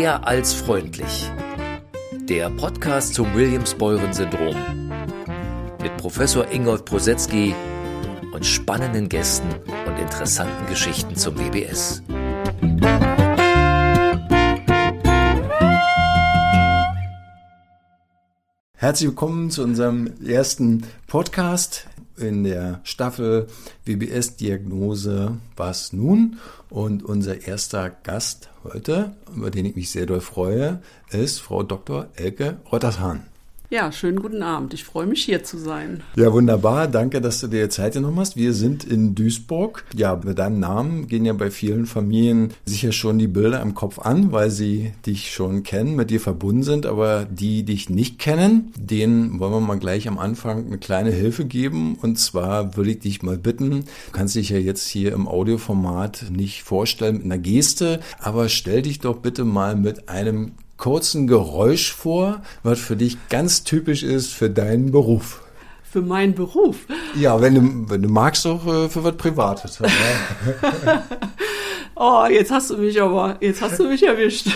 Mehr als freundlich. Der Podcast zum Williams-Beuren-Syndrom. Mit Professor Ingolf Prosetzky und spannenden Gästen und interessanten Geschichten zum WBS. Herzlich willkommen zu unserem ersten Podcast in der Staffel WBS Diagnose Was nun? Und unser erster Gast heute, über den ich mich sehr doll freue, ist Frau Dr. Elke Rottershahn. Ja, schönen guten Abend. Ich freue mich hier zu sein. Ja, wunderbar. Danke, dass du dir Zeit genommen hast. Wir sind in Duisburg. Ja, mit deinem Namen gehen ja bei vielen Familien sicher schon die Bilder im Kopf an, weil sie dich schon kennen, mit dir verbunden sind. Aber die dich nicht kennen, denen wollen wir mal gleich am Anfang eine kleine Hilfe geben. Und zwar würde ich dich mal bitten, du kannst dich ja jetzt hier im Audioformat nicht vorstellen mit einer Geste, aber stell dich doch bitte mal mit einem kurzen Geräusch vor, was für dich ganz typisch ist für deinen Beruf. Für meinen Beruf? Ja, wenn du, wenn du magst, auch äh, für was Privates. Oh, jetzt hast du mich aber, jetzt hast du mich erwischt.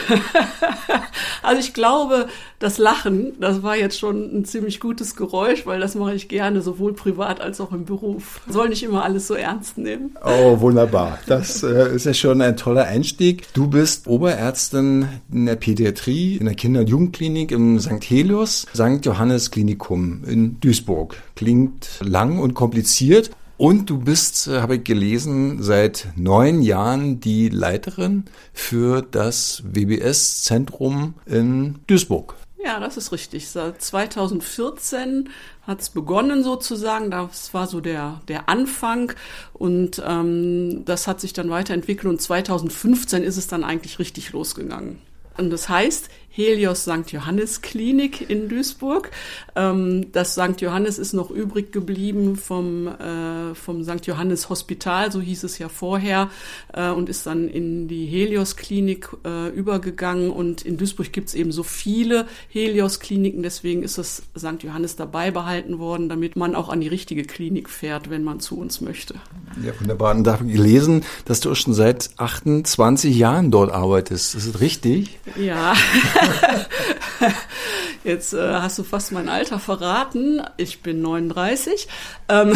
also ich glaube, das Lachen, das war jetzt schon ein ziemlich gutes Geräusch, weil das mache ich gerne, sowohl privat als auch im Beruf. Soll nicht immer alles so ernst nehmen. Oh, wunderbar. Das äh, ist ja schon ein toller Einstieg. Du bist Oberärztin in der Pädiatrie, in der Kinder- und Jugendklinik im St. Helios, St. Johannes Klinikum in Duisburg. Klingt lang und kompliziert. Und du bist, äh, habe ich gelesen, seit neun Jahren die Leiterin für das WBS-Zentrum in Duisburg. Ja, das ist richtig. Seit 2014 hat es begonnen sozusagen. Das war so der, der Anfang und ähm, das hat sich dann weiterentwickelt und 2015 ist es dann eigentlich richtig losgegangen. Und das heißt, Helios St. Johannes Klinik in Duisburg. Ähm, das St. Johannes ist noch übrig geblieben vom, äh, vom St. Johannes Hospital, so hieß es ja vorher, äh, und ist dann in die Helios Klinik äh, übergegangen. Und in Duisburg gibt es eben so viele Helios Kliniken, deswegen ist das St. Johannes dabei behalten worden, damit man auch an die richtige Klinik fährt, wenn man zu uns möchte. Ja, wunderbar. Und da habe ich gelesen, dass du schon seit 28 Jahren dort arbeitest. Ist das richtig? Ja. Jetzt äh, hast du fast mein Alter verraten. Ich bin 39. Ähm,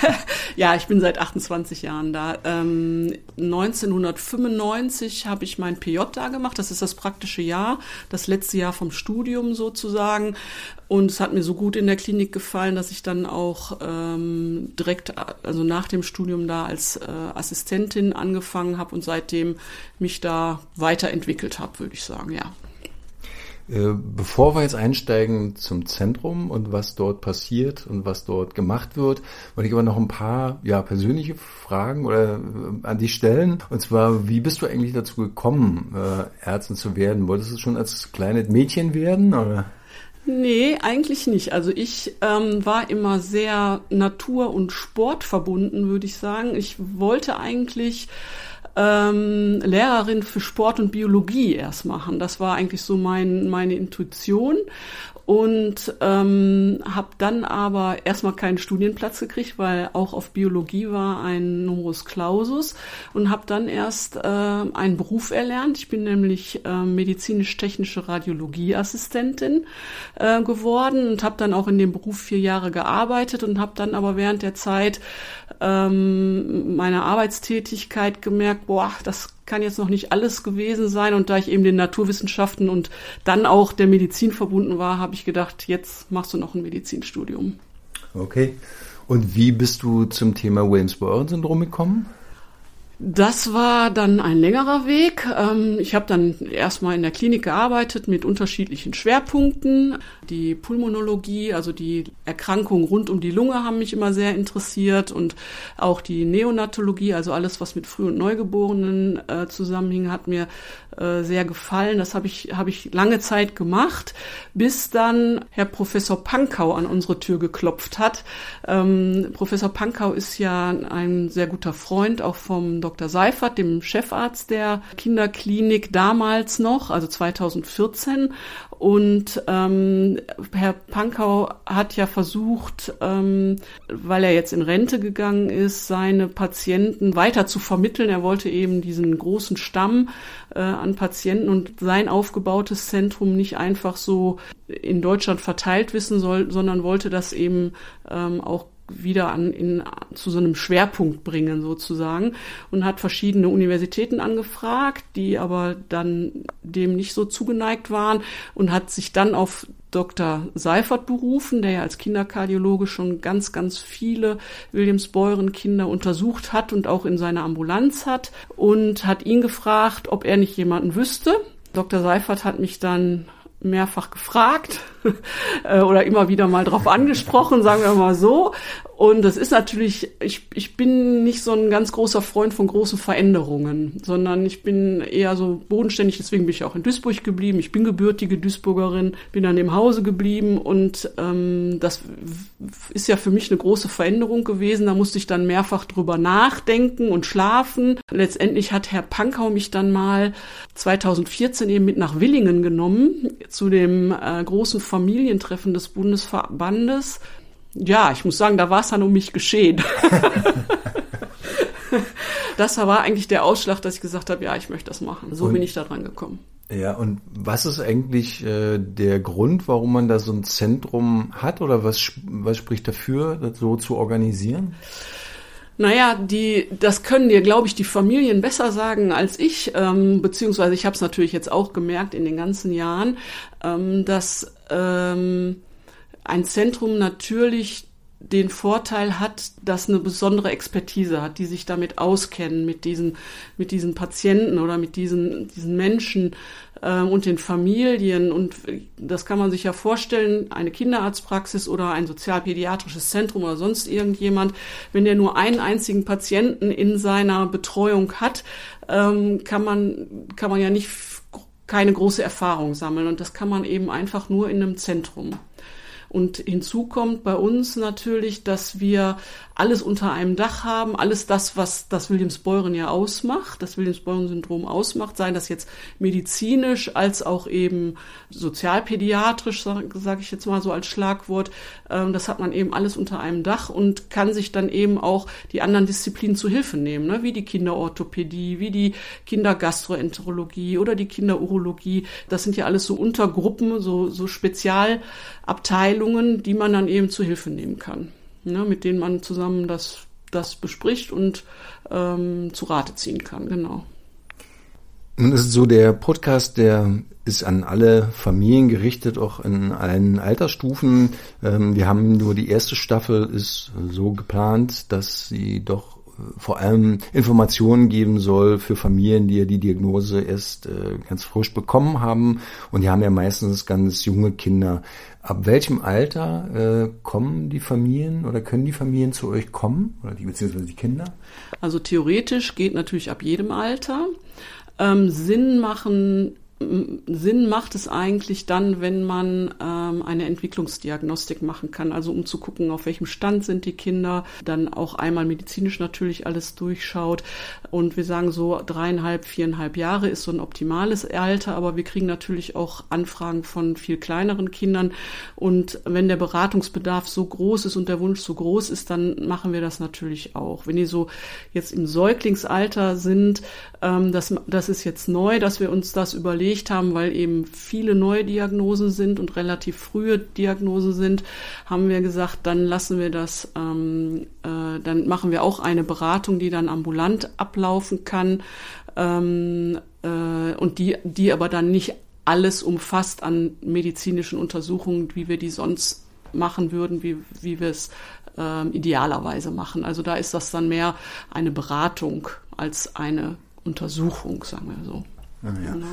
ja, ich bin seit 28 Jahren da. Ähm, 1995 habe ich mein PJ da gemacht. Das ist das praktische Jahr, das letzte Jahr vom Studium sozusagen. Und es hat mir so gut in der Klinik gefallen, dass ich dann auch ähm, direkt, also nach dem Studium da als äh, Assistentin angefangen habe und seitdem mich da weiterentwickelt habe, würde ich sagen, ja. Äh, bevor wir jetzt einsteigen zum Zentrum und was dort passiert und was dort gemacht wird, wollte ich aber noch ein paar ja, persönliche Fragen oder äh, an dich stellen. Und zwar, wie bist du eigentlich dazu gekommen, äh, Ärztin zu werden? Wolltest du schon als kleines Mädchen werden? Oder? Nee, eigentlich nicht. Also ich ähm, war immer sehr natur- und sportverbunden, würde ich sagen. Ich wollte eigentlich ähm, Lehrerin für Sport und Biologie erst machen. Das war eigentlich so mein, meine Intuition und ähm, habe dann aber erstmal keinen Studienplatz gekriegt, weil auch auf Biologie war ein Numerus Clausus und habe dann erst äh, einen Beruf erlernt. Ich bin nämlich äh, medizinisch-technische Radiologieassistentin äh, geworden und habe dann auch in dem Beruf vier Jahre gearbeitet und habe dann aber während der Zeit ähm, meiner Arbeitstätigkeit gemerkt, boah, das kann jetzt noch nicht alles gewesen sein. Und da ich eben den Naturwissenschaften und dann auch der Medizin verbunden war, habe ich gedacht, jetzt machst du noch ein Medizinstudium. Okay. Und wie bist du zum Thema Williams-Beuren-Syndrom gekommen? Das war dann ein längerer Weg. Ähm, ich habe dann erstmal in der Klinik gearbeitet mit unterschiedlichen Schwerpunkten. Die Pulmonologie, also die Erkrankungen rund um die Lunge haben mich immer sehr interessiert und auch die Neonatologie, also alles, was mit Früh- und Neugeborenen äh, zusammenhing, hat mir äh, sehr gefallen. Das habe ich, hab ich lange Zeit gemacht, bis dann Herr Professor Pankau an unsere Tür geklopft hat. Ähm, Professor Pankau ist ja ein sehr guter Freund auch vom Dr. Seifert, dem Chefarzt der Kinderklinik damals noch, also 2014. Und ähm, Herr Pankau hat ja versucht, ähm, weil er jetzt in Rente gegangen ist, seine Patienten weiter zu vermitteln. Er wollte eben diesen großen Stamm äh, an Patienten und sein aufgebautes Zentrum nicht einfach so in Deutschland verteilt wissen soll, sondern wollte das eben ähm, auch wieder an, in, zu so einem Schwerpunkt bringen sozusagen und hat verschiedene Universitäten angefragt, die aber dann dem nicht so zugeneigt waren und hat sich dann auf Dr. Seifert berufen, der ja als Kinderkardiologe schon ganz, ganz viele Williams-Beuren-Kinder untersucht hat und auch in seiner Ambulanz hat und hat ihn gefragt, ob er nicht jemanden wüsste. Dr. Seifert hat mich dann mehrfach gefragt äh, oder immer wieder mal drauf angesprochen, sagen wir mal so. Und das ist natürlich, ich, ich bin nicht so ein ganz großer Freund von großen Veränderungen, sondern ich bin eher so bodenständig, deswegen bin ich auch in Duisburg geblieben. Ich bin gebürtige Duisburgerin, bin dann im Hause geblieben und ähm, das ist ja für mich eine große Veränderung gewesen. Da musste ich dann mehrfach drüber nachdenken und schlafen. Letztendlich hat Herr Pankau mich dann mal 2014 eben mit nach Willingen genommen zu dem äh, großen Familientreffen des Bundesverbandes ja, ich muss sagen, da war es dann um mich geschehen. das war eigentlich der Ausschlag, dass ich gesagt habe, ja, ich möchte das machen. So und, bin ich da dran gekommen. Ja, und was ist eigentlich äh, der Grund, warum man da so ein Zentrum hat oder was, was spricht dafür, das so zu organisieren? Naja, die, das können dir, glaube ich, die Familien besser sagen als ich, ähm, beziehungsweise ich habe es natürlich jetzt auch gemerkt in den ganzen Jahren, ähm, dass ähm, ein Zentrum natürlich den Vorteil hat, dass eine besondere Expertise hat, die sich damit auskennen, mit diesen, mit diesen Patienten oder mit diesen, diesen Menschen äh, und den Familien. Und das kann man sich ja vorstellen, eine Kinderarztpraxis oder ein sozialpädiatrisches Zentrum oder sonst irgendjemand, wenn der nur einen einzigen Patienten in seiner Betreuung hat, ähm, kann man, kann man ja nicht keine große Erfahrung sammeln. Und das kann man eben einfach nur in einem Zentrum. Und hinzu kommt bei uns natürlich, dass wir alles unter einem Dach haben, alles das, was das Williams-Beuren ja ausmacht, das Williams-Beuren-Syndrom ausmacht, sei das jetzt medizinisch als auch eben sozialpädiatrisch, sage sag ich jetzt mal so als Schlagwort. Ähm, das hat man eben alles unter einem Dach und kann sich dann eben auch die anderen Disziplinen zu Hilfe nehmen, ne? wie die Kinderorthopädie, wie die Kindergastroenterologie oder die Kinderurologie. Das sind ja alles so Untergruppen, so, so Spezialabteilungen, die man dann eben zu Hilfe nehmen kann ne, mit denen man zusammen das, das bespricht und ähm, zu Rate ziehen kann, genau. Nun ist so der Podcast, der ist an alle Familien gerichtet, auch in allen Altersstufen. Ähm, wir haben nur die erste Staffel ist so geplant, dass sie doch vor allem Informationen geben soll für Familien, die ja die Diagnose erst äh, ganz frisch bekommen haben. Und die haben ja meistens ganz junge Kinder. Ab welchem Alter äh, kommen die Familien oder können die Familien zu euch kommen? Oder die beziehungsweise die Kinder? Also theoretisch geht natürlich ab jedem Alter. Ähm, Sinn machen Sinn macht es eigentlich dann, wenn man ähm, eine Entwicklungsdiagnostik machen kann, also um zu gucken, auf welchem Stand sind die Kinder, dann auch einmal medizinisch natürlich alles durchschaut. Und wir sagen so dreieinhalb, viereinhalb Jahre ist so ein optimales Alter, aber wir kriegen natürlich auch Anfragen von viel kleineren Kindern. Und wenn der Beratungsbedarf so groß ist und der Wunsch so groß ist, dann machen wir das natürlich auch. Wenn die so jetzt im Säuglingsalter sind, ähm, das, das ist jetzt neu, dass wir uns das überlegt haben, weil eben viele neue Diagnosen sind und relativ frühe Diagnosen sind, haben wir gesagt, dann lassen wir das, ähm, äh, dann machen wir auch eine Beratung, die dann ambulant ablaufen kann ähm, äh, und die, die aber dann nicht alles umfasst an medizinischen Untersuchungen, wie wir die sonst machen würden, wie, wie wir es ähm, idealerweise machen. Also da ist das dann mehr eine Beratung als eine Untersuchung, sagen wir so. Ah, ja. Genau.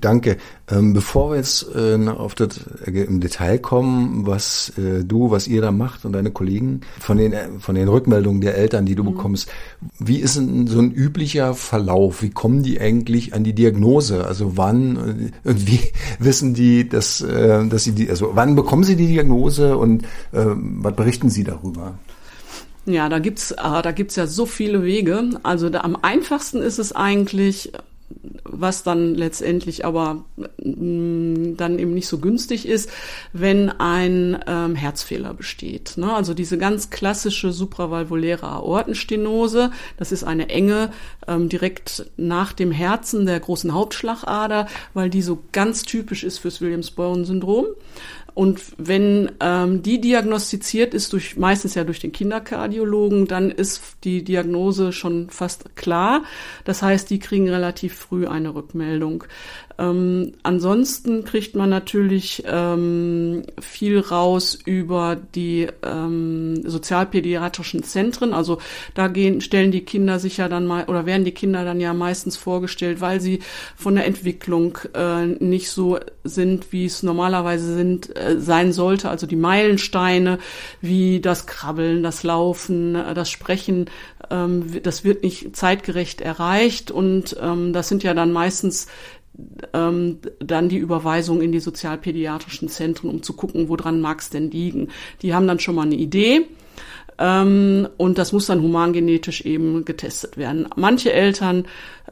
Danke. Ähm, bevor wir jetzt äh, auf das äh, im Detail kommen, was äh, du, was ihr da macht und deine Kollegen von den äh, von den Rückmeldungen der Eltern, die du mhm. bekommst, wie ist denn so ein üblicher Verlauf? Wie kommen die eigentlich an die Diagnose? Also wann äh, und wie wissen die, dass äh, dass sie die also wann bekommen sie die Diagnose und äh, was berichten sie darüber? Ja, da gibt's, ah, da gibt's ja so viele Wege. Also da, am einfachsten ist es eigentlich, was dann letztendlich aber mh, dann eben nicht so günstig ist, wenn ein ähm, Herzfehler besteht. Ne? Also diese ganz klassische supravalvuläre Aortenstenose, das ist eine enge ähm, direkt nach dem Herzen der großen Hauptschlagader, weil die so ganz typisch ist fürs Williams-Bowen-Syndrom. Und wenn ähm, die diagnostiziert ist, durch meistens ja durch den Kinderkardiologen, dann ist die Diagnose schon fast klar. Das heißt, die kriegen relativ früh eine Rückmeldung. Ähm, ansonsten kriegt man natürlich ähm, viel raus über die ähm, sozialpädiatrischen Zentren. Also da gehen, stellen die Kinder sich ja dann mal oder werden die Kinder dann ja meistens vorgestellt, weil sie von der Entwicklung äh, nicht so sind, wie es normalerweise sind, äh, sein sollte. Also die Meilensteine wie das Krabbeln, das Laufen, äh, das Sprechen, ähm, das wird nicht zeitgerecht erreicht und ähm, das sind ja dann meistens ähm, dann die Überweisung in die sozialpädiatrischen Zentren, um zu gucken, woran mag es denn liegen. Die haben dann schon mal eine Idee ähm, und das muss dann humangenetisch eben getestet werden. Manche Eltern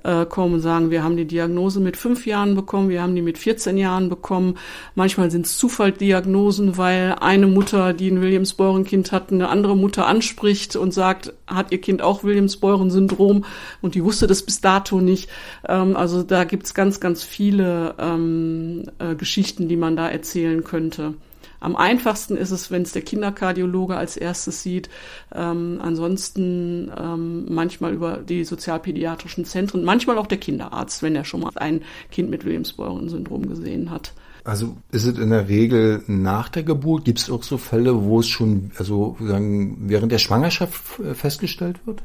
äh, kommen und sagen, wir haben die Diagnose mit fünf Jahren bekommen, wir haben die mit 14 Jahren bekommen. Manchmal sind es Zufalldiagnosen, weil eine Mutter, die ein Williams-Beuren-Kind hat, eine andere Mutter anspricht und sagt, hat ihr Kind auch Williams-Beuren-Syndrom und die wusste das bis dato nicht. Ähm, also da gibt's ganz, ganz viele ähm, äh, Geschichten, die man da erzählen könnte. Am einfachsten ist es, wenn es der Kinderkardiologe als erstes sieht. Ähm, ansonsten ähm, manchmal über die sozialpädiatrischen Zentren, manchmal auch der Kinderarzt, wenn er schon mal ein Kind mit Williams-Beuren-Syndrom gesehen hat. Also ist es in der Regel nach der Geburt? Gibt es auch so Fälle, wo es schon, also sagen, während der Schwangerschaft festgestellt wird?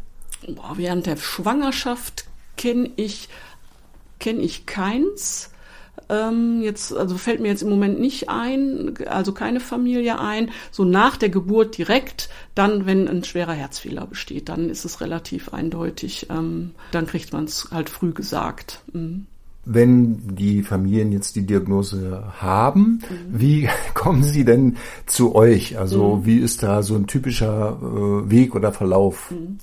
Boah, während der Schwangerschaft kenne ich kenne ich keins. Ähm, jetzt, also fällt mir jetzt im Moment nicht ein, also keine Familie ein. So nach der Geburt direkt, dann, wenn ein schwerer Herzfehler besteht, dann ist es relativ eindeutig. Ähm, dann kriegt man es halt früh gesagt. Mhm. Wenn die Familien jetzt die Diagnose haben, mhm. wie kommen sie denn zu euch? Also mhm. wie ist da so ein typischer äh, Weg oder Verlauf? Mhm.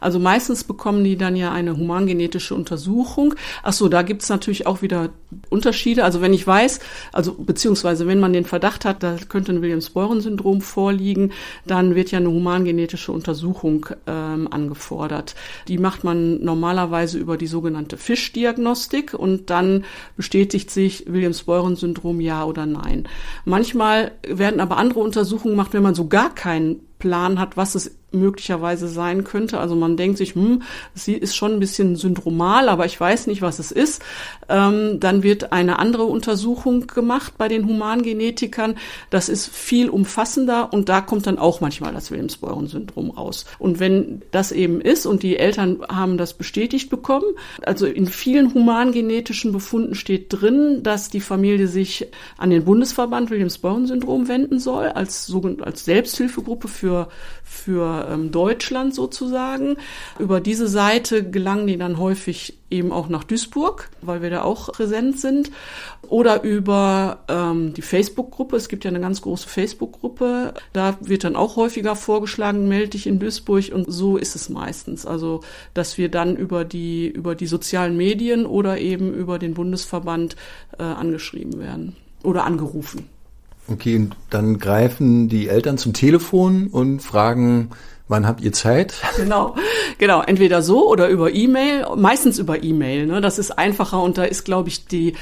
Also meistens bekommen die dann ja eine humangenetische Untersuchung. Ach so, da gibt's natürlich auch wieder Unterschiede. Also wenn ich weiß, also beziehungsweise wenn man den Verdacht hat, da könnte ein Williams-Beuren-Syndrom vorliegen, dann wird ja eine humangenetische Untersuchung ähm, angefordert. Die macht man normalerweise über die sogenannte Fischdiagnostik und dann bestätigt sich Williams-Beuren-Syndrom ja oder nein. Manchmal werden aber andere Untersuchungen gemacht, wenn man so gar keinen Plan hat, was es möglicherweise sein könnte. Also man denkt sich, hm, sie ist schon ein bisschen syndromal, aber ich weiß nicht, was es ist. Ähm, dann wird eine andere Untersuchung gemacht bei den Humangenetikern. Das ist viel umfassender und da kommt dann auch manchmal das Williams-Beuren-Syndrom raus. Und wenn das eben ist und die Eltern haben das bestätigt bekommen, also in vielen humangenetischen Befunden steht drin, dass die Familie sich an den Bundesverband Williams-Beuren-Syndrom wenden soll als, als Selbsthilfegruppe für für, für ähm, Deutschland sozusagen. Über diese Seite gelangen die dann häufig eben auch nach Duisburg, weil wir da auch präsent sind. Oder über ähm, die Facebook-Gruppe. Es gibt ja eine ganz große Facebook-Gruppe. Da wird dann auch häufiger vorgeschlagen, melde dich in Duisburg. Und so ist es meistens. Also, dass wir dann über die, über die sozialen Medien oder eben über den Bundesverband äh, angeschrieben werden oder angerufen. Okay, und dann greifen die Eltern zum Telefon und fragen, wann habt ihr Zeit? Genau, genau. Entweder so oder über E-Mail, meistens über E-Mail. Ne? Das ist einfacher und da ist, glaube ich, die,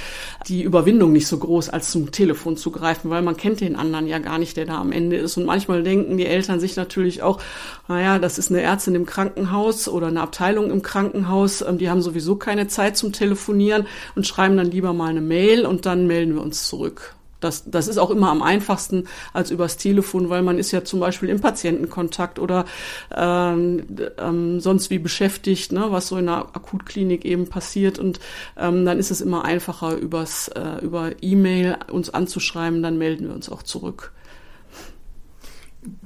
die Überwindung nicht so groß, als zum Telefon zu greifen, weil man kennt den anderen ja gar nicht, der da am Ende ist. Und manchmal denken die Eltern sich natürlich auch, naja, das ist eine Ärztin im Krankenhaus oder eine Abteilung im Krankenhaus, ähm, die haben sowieso keine Zeit zum Telefonieren und schreiben dann lieber mal eine Mail und dann melden wir uns zurück. Das, das ist auch immer am einfachsten als übers Telefon, weil man ist ja zum Beispiel im Patientenkontakt oder ähm, ähm, sonst wie beschäftigt, ne, was so in einer Akutklinik eben passiert. Und ähm, dann ist es immer einfacher, übers, äh, über E-Mail uns anzuschreiben, dann melden wir uns auch zurück.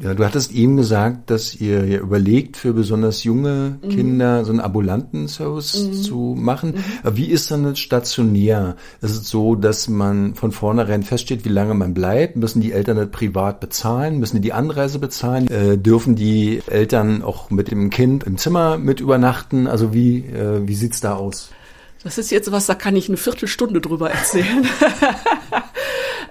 Ja, du hattest eben gesagt, dass ihr ja überlegt, für besonders junge mhm. Kinder so einen ambulanten Service mhm. zu machen. Mhm. Wie ist dann das stationär? Ist es so, dass man von vornherein feststeht, wie lange man bleibt? Müssen die Eltern das privat bezahlen? Müssen die die Anreise bezahlen? Äh, dürfen die Eltern auch mit dem Kind im Zimmer mit übernachten? Also wie, äh, wie sieht's da aus? Das ist jetzt was, da kann ich eine Viertelstunde drüber erzählen.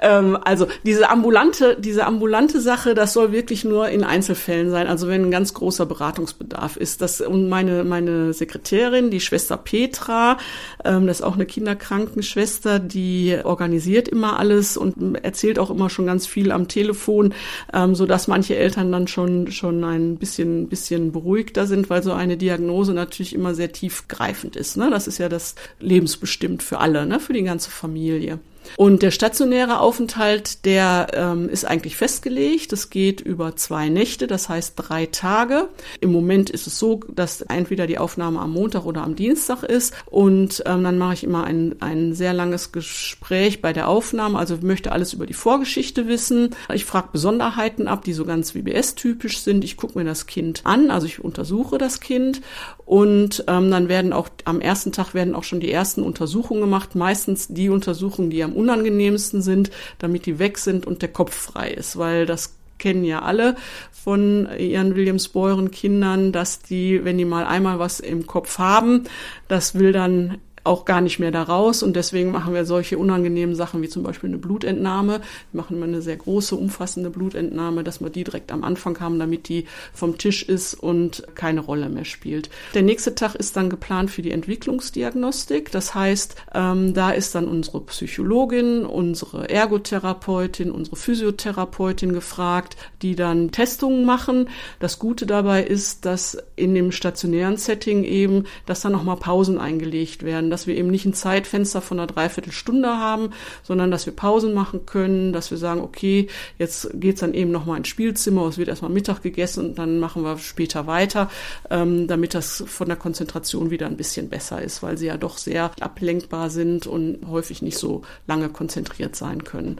ähm, also diese ambulante, diese ambulante Sache, das soll wirklich nur in Einzelfällen sein. Also wenn ein ganz großer Beratungsbedarf ist. Das und meine meine Sekretärin, die Schwester Petra, ähm, das ist auch eine Kinderkrankenschwester, die organisiert immer alles und erzählt auch immer schon ganz viel am Telefon, ähm, so dass manche Eltern dann schon schon ein bisschen bisschen beruhigter sind, weil so eine Diagnose natürlich immer sehr tiefgreifend ist. Ne? Das ist ja das lebensbestimmt für alle, ne? für die ganze Familie. Und der stationäre Aufenthalt, der ähm, ist eigentlich festgelegt. Das geht über zwei Nächte, das heißt drei Tage. Im Moment ist es so, dass entweder die Aufnahme am Montag oder am Dienstag ist. Und ähm, dann mache ich immer ein, ein sehr langes Gespräch bei der Aufnahme. Also möchte alles über die Vorgeschichte wissen. Ich frage Besonderheiten ab, die so ganz WBS-typisch sind. Ich gucke mir das Kind an, also ich untersuche das Kind. Und ähm, dann werden auch am ersten Tag werden auch schon die ersten Untersuchungen gemacht. Meistens die Untersuchungen, die am unangenehmsten sind, damit die weg sind und der Kopf frei ist, weil das kennen ja alle von ihren Williams-Beuren Kindern, dass die, wenn die mal einmal was im Kopf haben, das will dann auch gar nicht mehr da raus und deswegen machen wir solche unangenehmen Sachen wie zum Beispiel eine Blutentnahme. Wir machen immer eine sehr große, umfassende Blutentnahme, dass wir die direkt am Anfang haben, damit die vom Tisch ist und keine Rolle mehr spielt. Der nächste Tag ist dann geplant für die Entwicklungsdiagnostik. Das heißt, ähm, da ist dann unsere Psychologin, unsere Ergotherapeutin, unsere Physiotherapeutin gefragt, die dann Testungen machen. Das Gute dabei ist, dass in dem stationären Setting eben, dass dann nochmal Pausen eingelegt werden dass wir eben nicht ein Zeitfenster von einer Dreiviertelstunde haben, sondern dass wir Pausen machen können, dass wir sagen, okay, jetzt geht's dann eben nochmal ins Spielzimmer, es wird erstmal Mittag gegessen und dann machen wir später weiter, ähm, damit das von der Konzentration wieder ein bisschen besser ist, weil sie ja doch sehr ablenkbar sind und häufig nicht so lange konzentriert sein können.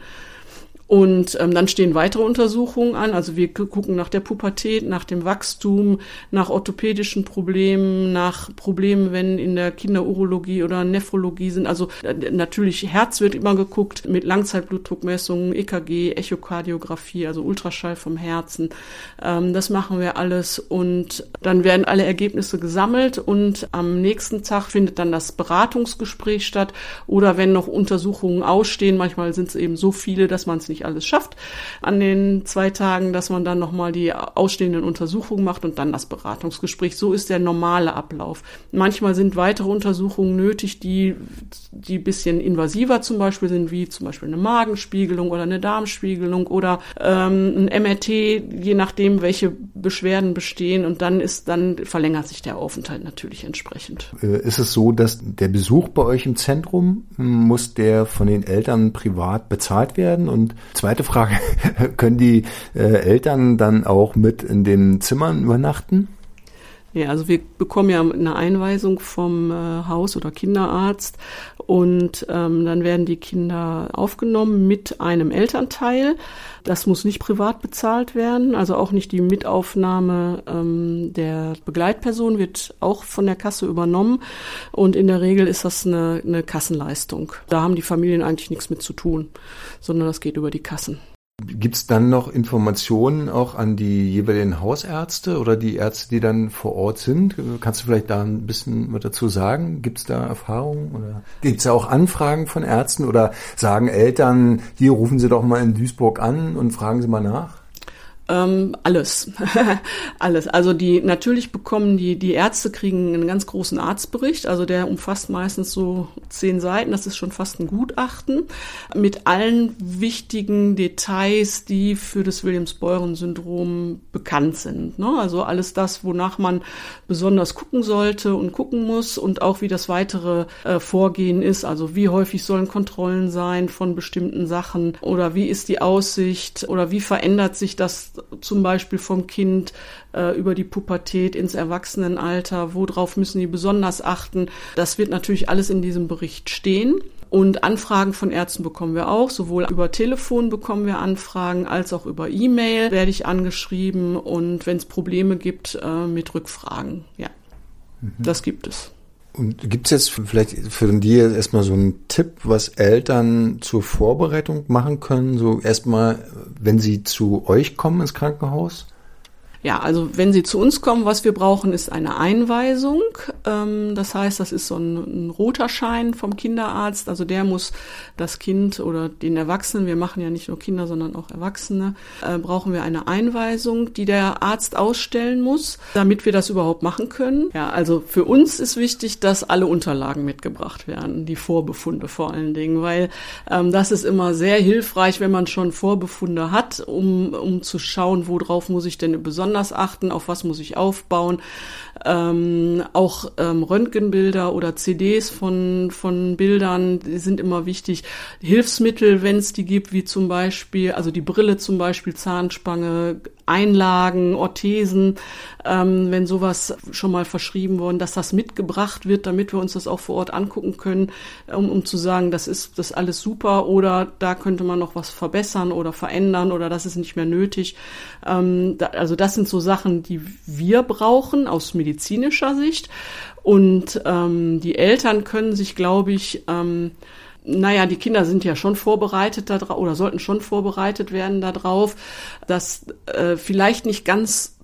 Und ähm, dann stehen weitere Untersuchungen an. Also wir gucken nach der Pubertät, nach dem Wachstum, nach orthopädischen Problemen, nach Problemen, wenn in der Kinderurologie oder Nephrologie sind. Also äh, natürlich Herz wird immer geguckt mit Langzeitblutdruckmessungen, EKG, Echokardiographie, also Ultraschall vom Herzen. Ähm, das machen wir alles und dann werden alle Ergebnisse gesammelt und am nächsten Tag findet dann das Beratungsgespräch statt oder wenn noch Untersuchungen ausstehen, manchmal sind es eben so viele, dass man es nicht nicht alles schafft an den zwei Tagen, dass man dann nochmal die ausstehenden Untersuchungen macht und dann das Beratungsgespräch. So ist der normale Ablauf. Manchmal sind weitere Untersuchungen nötig, die, die bisschen invasiver zum Beispiel sind, wie zum Beispiel eine Magenspiegelung oder eine Darmspiegelung oder ähm, ein MRT, je nachdem, welche Beschwerden bestehen. Und dann ist, dann verlängert sich der Aufenthalt natürlich entsprechend. Äh, ist es so, dass der Besuch bei euch im Zentrum muss der von den Eltern privat bezahlt werden und Zweite Frage, können die äh, Eltern dann auch mit in den Zimmern übernachten? Ja, also wir bekommen ja eine Einweisung vom äh, Haus- oder Kinderarzt und ähm, dann werden die Kinder aufgenommen mit einem Elternteil. Das muss nicht privat bezahlt werden, also auch nicht die Mitaufnahme ähm, der Begleitperson wird auch von der Kasse übernommen und in der Regel ist das eine, eine Kassenleistung. Da haben die Familien eigentlich nichts mit zu tun, sondern das geht über die Kassen. Gibt es dann noch Informationen auch an die jeweiligen Hausärzte oder die Ärzte, die dann vor Ort sind? Kannst du vielleicht da ein bisschen was dazu sagen? Gibt es da Erfahrungen oder gibt es da auch Anfragen von Ärzten oder sagen Eltern, hier rufen Sie doch mal in Duisburg an und fragen Sie mal nach? Ähm, alles, alles. Also die natürlich bekommen die die Ärzte kriegen einen ganz großen Arztbericht. Also der umfasst meistens so zehn Seiten. Das ist schon fast ein Gutachten mit allen wichtigen Details, die für das Williams-Beuren-Syndrom bekannt sind. Ne? Also alles das, wonach man besonders gucken sollte und gucken muss und auch wie das weitere äh, Vorgehen ist. Also wie häufig sollen Kontrollen sein von bestimmten Sachen oder wie ist die Aussicht oder wie verändert sich das zum Beispiel vom Kind äh, über die Pubertät ins Erwachsenenalter, worauf müssen die besonders achten. Das wird natürlich alles in diesem Bericht stehen. Und Anfragen von Ärzten bekommen wir auch. Sowohl über Telefon bekommen wir Anfragen als auch über E-Mail werde ich angeschrieben und wenn es Probleme gibt äh, mit Rückfragen. Ja, mhm. das gibt es. Und gibt es jetzt vielleicht für dir erstmal so einen Tipp, was Eltern zur Vorbereitung machen können? So erstmal, wenn sie zu euch kommen ins Krankenhaus? Ja, also wenn Sie zu uns kommen, was wir brauchen, ist eine Einweisung. Ähm, das heißt, das ist so ein, ein, roter Schein vom Kinderarzt. Also der muss das Kind oder den Erwachsenen, wir machen ja nicht nur Kinder, sondern auch Erwachsene, äh, brauchen wir eine Einweisung, die der Arzt ausstellen muss, damit wir das überhaupt machen können. Ja, also für uns ist wichtig, dass alle Unterlagen mitgebracht werden, die Vorbefunde vor allen Dingen, weil ähm, das ist immer sehr hilfreich, wenn man schon Vorbefunde hat, um, um zu schauen, worauf muss ich denn besonders besonders achten, auf was muss ich aufbauen. Ähm, auch ähm, Röntgenbilder oder CDs von, von Bildern sind immer wichtig. Hilfsmittel, wenn es die gibt, wie zum Beispiel, also die Brille zum Beispiel, Zahnspange, Einlagen, Orthesen, ähm, wenn sowas schon mal verschrieben worden, dass das mitgebracht wird, damit wir uns das auch vor Ort angucken können, um, um zu sagen, das ist das alles super oder da könnte man noch was verbessern oder verändern oder das ist nicht mehr nötig. Ähm, da, also das sind so Sachen, die wir brauchen aus medizinischer Sicht und ähm, die Eltern können sich, glaube ich, ähm, naja, die Kinder sind ja schon vorbereitet darauf oder sollten schon vorbereitet werden darauf, dass äh, vielleicht nicht ganz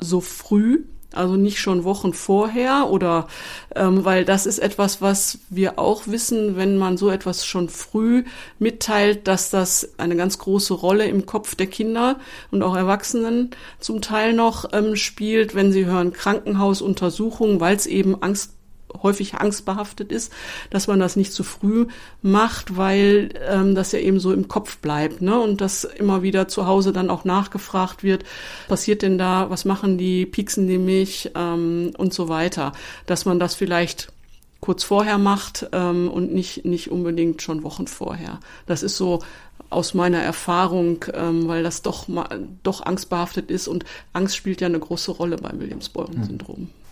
so früh, also nicht schon Wochen vorher oder ähm, weil das ist etwas, was wir auch wissen, wenn man so etwas schon früh mitteilt, dass das eine ganz große Rolle im Kopf der Kinder und auch Erwachsenen zum Teil noch ähm, spielt, wenn sie hören Krankenhausuntersuchungen, weil es eben Angst häufig angstbehaftet ist, dass man das nicht zu früh macht, weil ähm, das ja eben so im Kopf bleibt, ne? Und dass immer wieder zu Hause dann auch nachgefragt wird, passiert denn da, was machen die, pieksen die mich ähm, und so weiter, dass man das vielleicht kurz vorher macht ähm, und nicht nicht unbedingt schon Wochen vorher. Das ist so aus meiner Erfahrung, ähm, weil das doch mal, doch angstbehaftet ist und Angst spielt ja eine große Rolle beim Williams-Beuren-Syndrom. Mhm.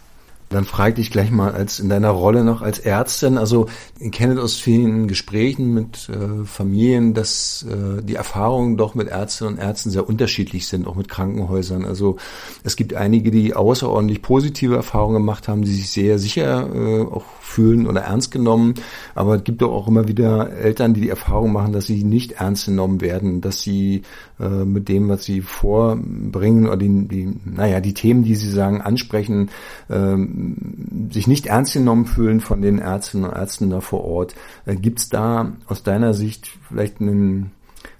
Dann frage ich gleich mal als in deiner Rolle noch als Ärztin. Also ihr kennt aus vielen Gesprächen mit äh, Familien, dass äh, die Erfahrungen doch mit Ärztinnen und Ärzten sehr unterschiedlich sind, auch mit Krankenhäusern. Also es gibt einige, die außerordentlich positive Erfahrungen gemacht haben, die sich sehr sicher äh, auch fühlen oder ernst genommen. Aber es gibt doch auch immer wieder Eltern, die die Erfahrung machen, dass sie nicht ernst genommen werden, dass sie äh, mit dem, was sie vorbringen oder die, die, naja, die Themen, die sie sagen, ansprechen, äh, sich nicht ernst genommen fühlen von den Ärztinnen und Ärzten da vor Ort. Äh, Gibt es da aus deiner Sicht vielleicht einen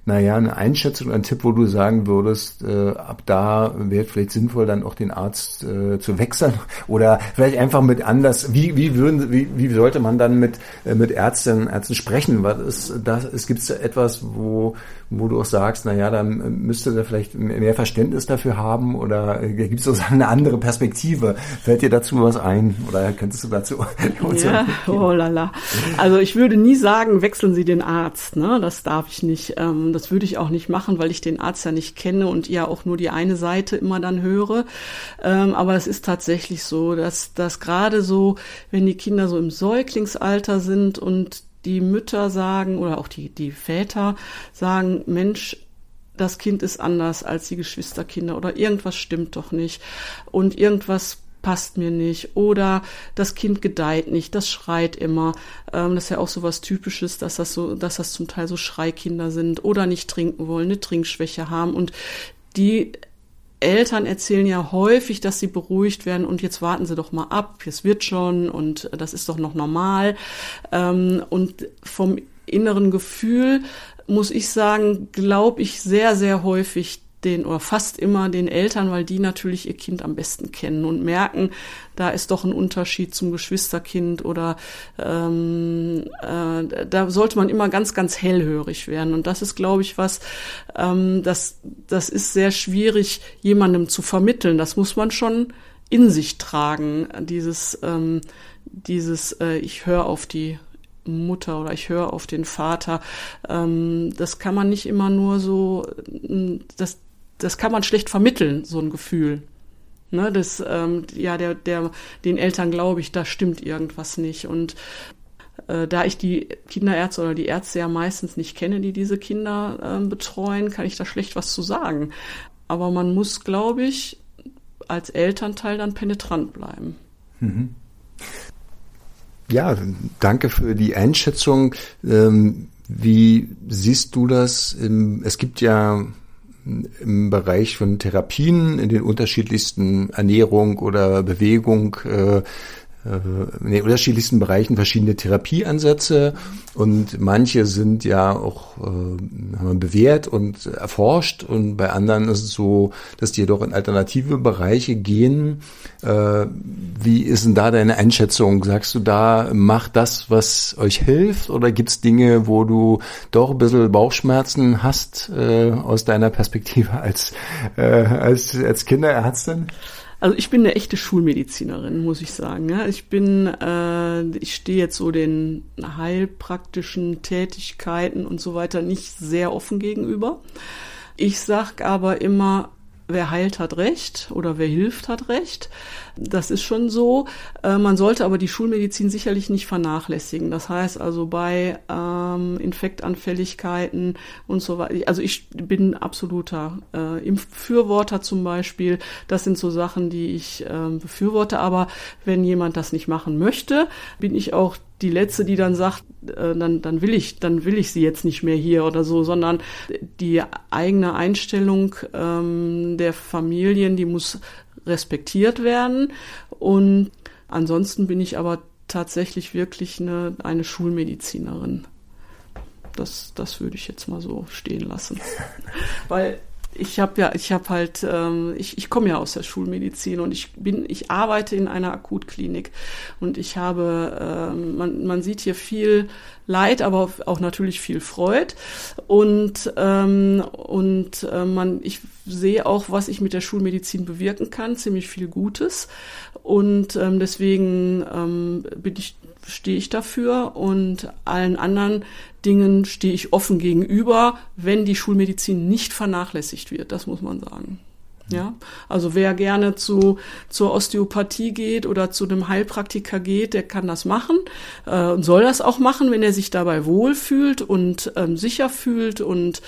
naja, eine Einschätzung, ein Tipp, wo du sagen würdest, äh, ab da wäre vielleicht sinnvoll, dann auch den Arzt äh, zu wechseln oder vielleicht einfach mit anders, wie, wie würden, wie, wie sollte man dann mit, äh, mit Ärztinnen, Ärzten sprechen? Was ist das, es gibt etwas, wo, wo du auch sagst, naja, dann müsste da vielleicht mehr Verständnis dafür haben oder äh, gibt es sozusagen eine andere Perspektive? Fällt dir dazu was ein oder könntest du dazu ja, oh lala. Also ich würde nie sagen, wechseln Sie den Arzt, ne? Das darf ich nicht. Ähm, das würde ich auch nicht machen, weil ich den Arzt ja nicht kenne und ja auch nur die eine Seite immer dann höre. Ähm, aber es ist tatsächlich so, dass, dass gerade so, wenn die Kinder so im Säuglingsalter sind und die Mütter sagen oder auch die, die Väter sagen, Mensch, das Kind ist anders als die Geschwisterkinder oder irgendwas stimmt doch nicht und irgendwas passt mir nicht oder das Kind gedeiht nicht, das schreit immer. Ähm, das ist ja auch so was Typisches, dass das so, dass das zum Teil so Schreikinder sind oder nicht trinken wollen, eine Trinkschwäche haben und die Eltern erzählen ja häufig, dass sie beruhigt werden und jetzt warten sie doch mal ab, es wird schon und das ist doch noch normal. Ähm, und vom inneren Gefühl muss ich sagen, glaube ich sehr, sehr häufig den oder fast immer den Eltern, weil die natürlich ihr Kind am besten kennen und merken, da ist doch ein Unterschied zum Geschwisterkind oder ähm, äh, da sollte man immer ganz, ganz hellhörig werden. Und das ist, glaube ich, was, ähm, das, das ist sehr schwierig, jemandem zu vermitteln. Das muss man schon in sich tragen, dieses, ähm, dieses, äh, ich höre auf die Mutter oder ich höre auf den Vater. Ähm, das kann man nicht immer nur so, das, das kann man schlecht vermitteln, so ein Gefühl. Ne, das, ähm, ja, der, der, den Eltern glaube ich, da stimmt irgendwas nicht. Und äh, da ich die Kinderärzte oder die Ärzte ja meistens nicht kenne, die diese Kinder äh, betreuen, kann ich da schlecht was zu sagen. Aber man muss, glaube ich, als Elternteil dann penetrant bleiben. Mhm. Ja, danke für die Einschätzung. Ähm, wie siehst du das? Es gibt ja im Bereich von Therapien, in den unterschiedlichsten Ernährung oder Bewegung, äh, in den unterschiedlichsten Bereichen verschiedene Therapieansätze und manche sind ja auch äh, bewährt und erforscht und bei anderen ist es so, dass die jedoch in alternative Bereiche gehen. Äh, wie ist denn da deine Einschätzung? Sagst du da, macht das, was euch hilft oder gibt es Dinge, wo du doch ein bisschen Bauchschmerzen hast äh, aus deiner Perspektive als, äh, als, als Kinderärztin? Also ich bin eine echte Schulmedizinerin, muss ich sagen. Ich bin, äh, ich stehe jetzt so den heilpraktischen Tätigkeiten und so weiter nicht sehr offen gegenüber. Ich sag aber immer, wer heilt, hat Recht oder wer hilft, hat Recht. Das ist schon so. Äh, man sollte aber die Schulmedizin sicherlich nicht vernachlässigen. Das heißt also bei ähm, Infektanfälligkeiten und so weiter. Also ich bin absoluter äh, Impfbefürworter zum Beispiel. Das sind so Sachen, die ich äh, befürworte. Aber wenn jemand das nicht machen möchte, bin ich auch die letzte, die dann sagt, äh, dann, dann will ich, dann will ich sie jetzt nicht mehr hier oder so, sondern die eigene Einstellung ähm, der Familien, die muss respektiert werden. Und ansonsten bin ich aber tatsächlich wirklich eine, eine Schulmedizinerin. Das, das würde ich jetzt mal so stehen lassen. Weil ich habe ja, ich habe halt, ähm, ich, ich komme ja aus der Schulmedizin und ich bin, ich arbeite in einer Akutklinik. Und ich habe, ähm, man, man sieht hier viel Leid, aber auch natürlich viel Freud. Und ähm, und äh, man, ich sehe auch, was ich mit der Schulmedizin bewirken kann, ziemlich viel Gutes. Und ähm, deswegen ähm, bin ich stehe ich dafür und allen anderen Dingen stehe ich offen gegenüber, wenn die Schulmedizin nicht vernachlässigt wird, das muss man sagen. Ja, also wer gerne zu, zur Osteopathie geht oder zu einem Heilpraktiker geht, der kann das machen äh, und soll das auch machen, wenn er sich dabei wohlfühlt und ähm, sicher fühlt und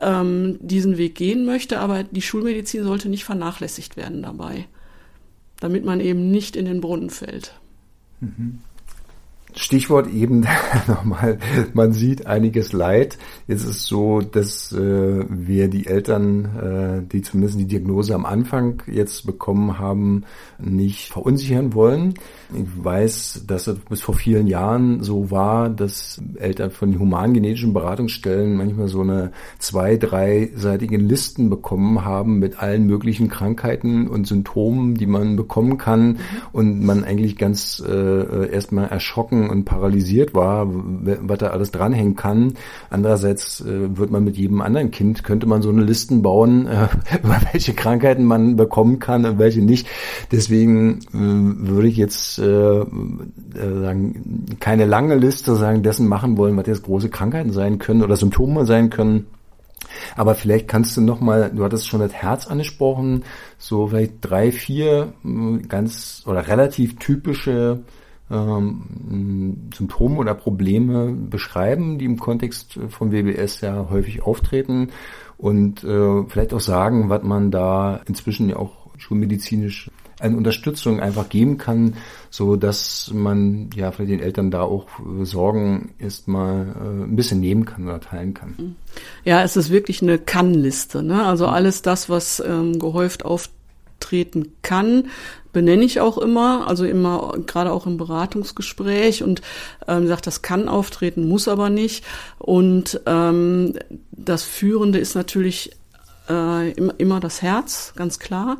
ähm, diesen Weg gehen möchte. Aber die Schulmedizin sollte nicht vernachlässigt werden dabei, damit man eben nicht in den Brunnen fällt. Mhm. Stichwort eben nochmal, man sieht einiges Leid. Jetzt ist es so, dass äh, wir die Eltern, äh, die zumindest die Diagnose am Anfang jetzt bekommen haben, nicht verunsichern wollen. Ich weiß, dass es bis vor vielen Jahren so war, dass Eltern von humangenetischen Beratungsstellen manchmal so eine zwei-, dreiseitigen Listen bekommen haben mit allen möglichen Krankheiten und Symptomen, die man bekommen kann und man eigentlich ganz äh, erstmal erschrocken und paralysiert war, was da alles dranhängen kann. Andererseits äh, wird man mit jedem anderen Kind, könnte man so eine Listen bauen, äh, über welche Krankheiten man bekommen kann und welche nicht. Deswegen äh, würde ich jetzt äh, äh, sagen, keine lange Liste sagen, dessen machen wollen, was jetzt große Krankheiten sein können oder Symptome sein können. Aber vielleicht kannst du noch mal, du hattest schon das Herz angesprochen, so vielleicht drei, vier ganz oder relativ typische ähm, Symptome oder Probleme beschreiben, die im Kontext von WBS ja häufig auftreten und äh, vielleicht auch sagen, was man da inzwischen ja auch schulmedizinisch eine Unterstützung einfach geben kann, so dass man ja vielleicht den Eltern da auch Sorgen erstmal äh, ein bisschen nehmen kann oder teilen kann. Ja, es ist wirklich eine Kann-Liste. Ne? Also alles das, was ähm, gehäuft auftreten kann, benenne ich auch immer, also immer gerade auch im Beratungsgespräch und ähm, sagt, das kann auftreten, muss aber nicht. Und ähm, das Führende ist natürlich äh, immer, immer das Herz, ganz klar.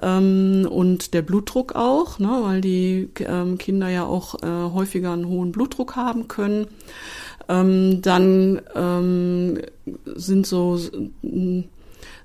Ähm, und der Blutdruck auch, ne, weil die ähm, Kinder ja auch äh, häufiger einen hohen Blutdruck haben können. Ähm, dann ähm, sind so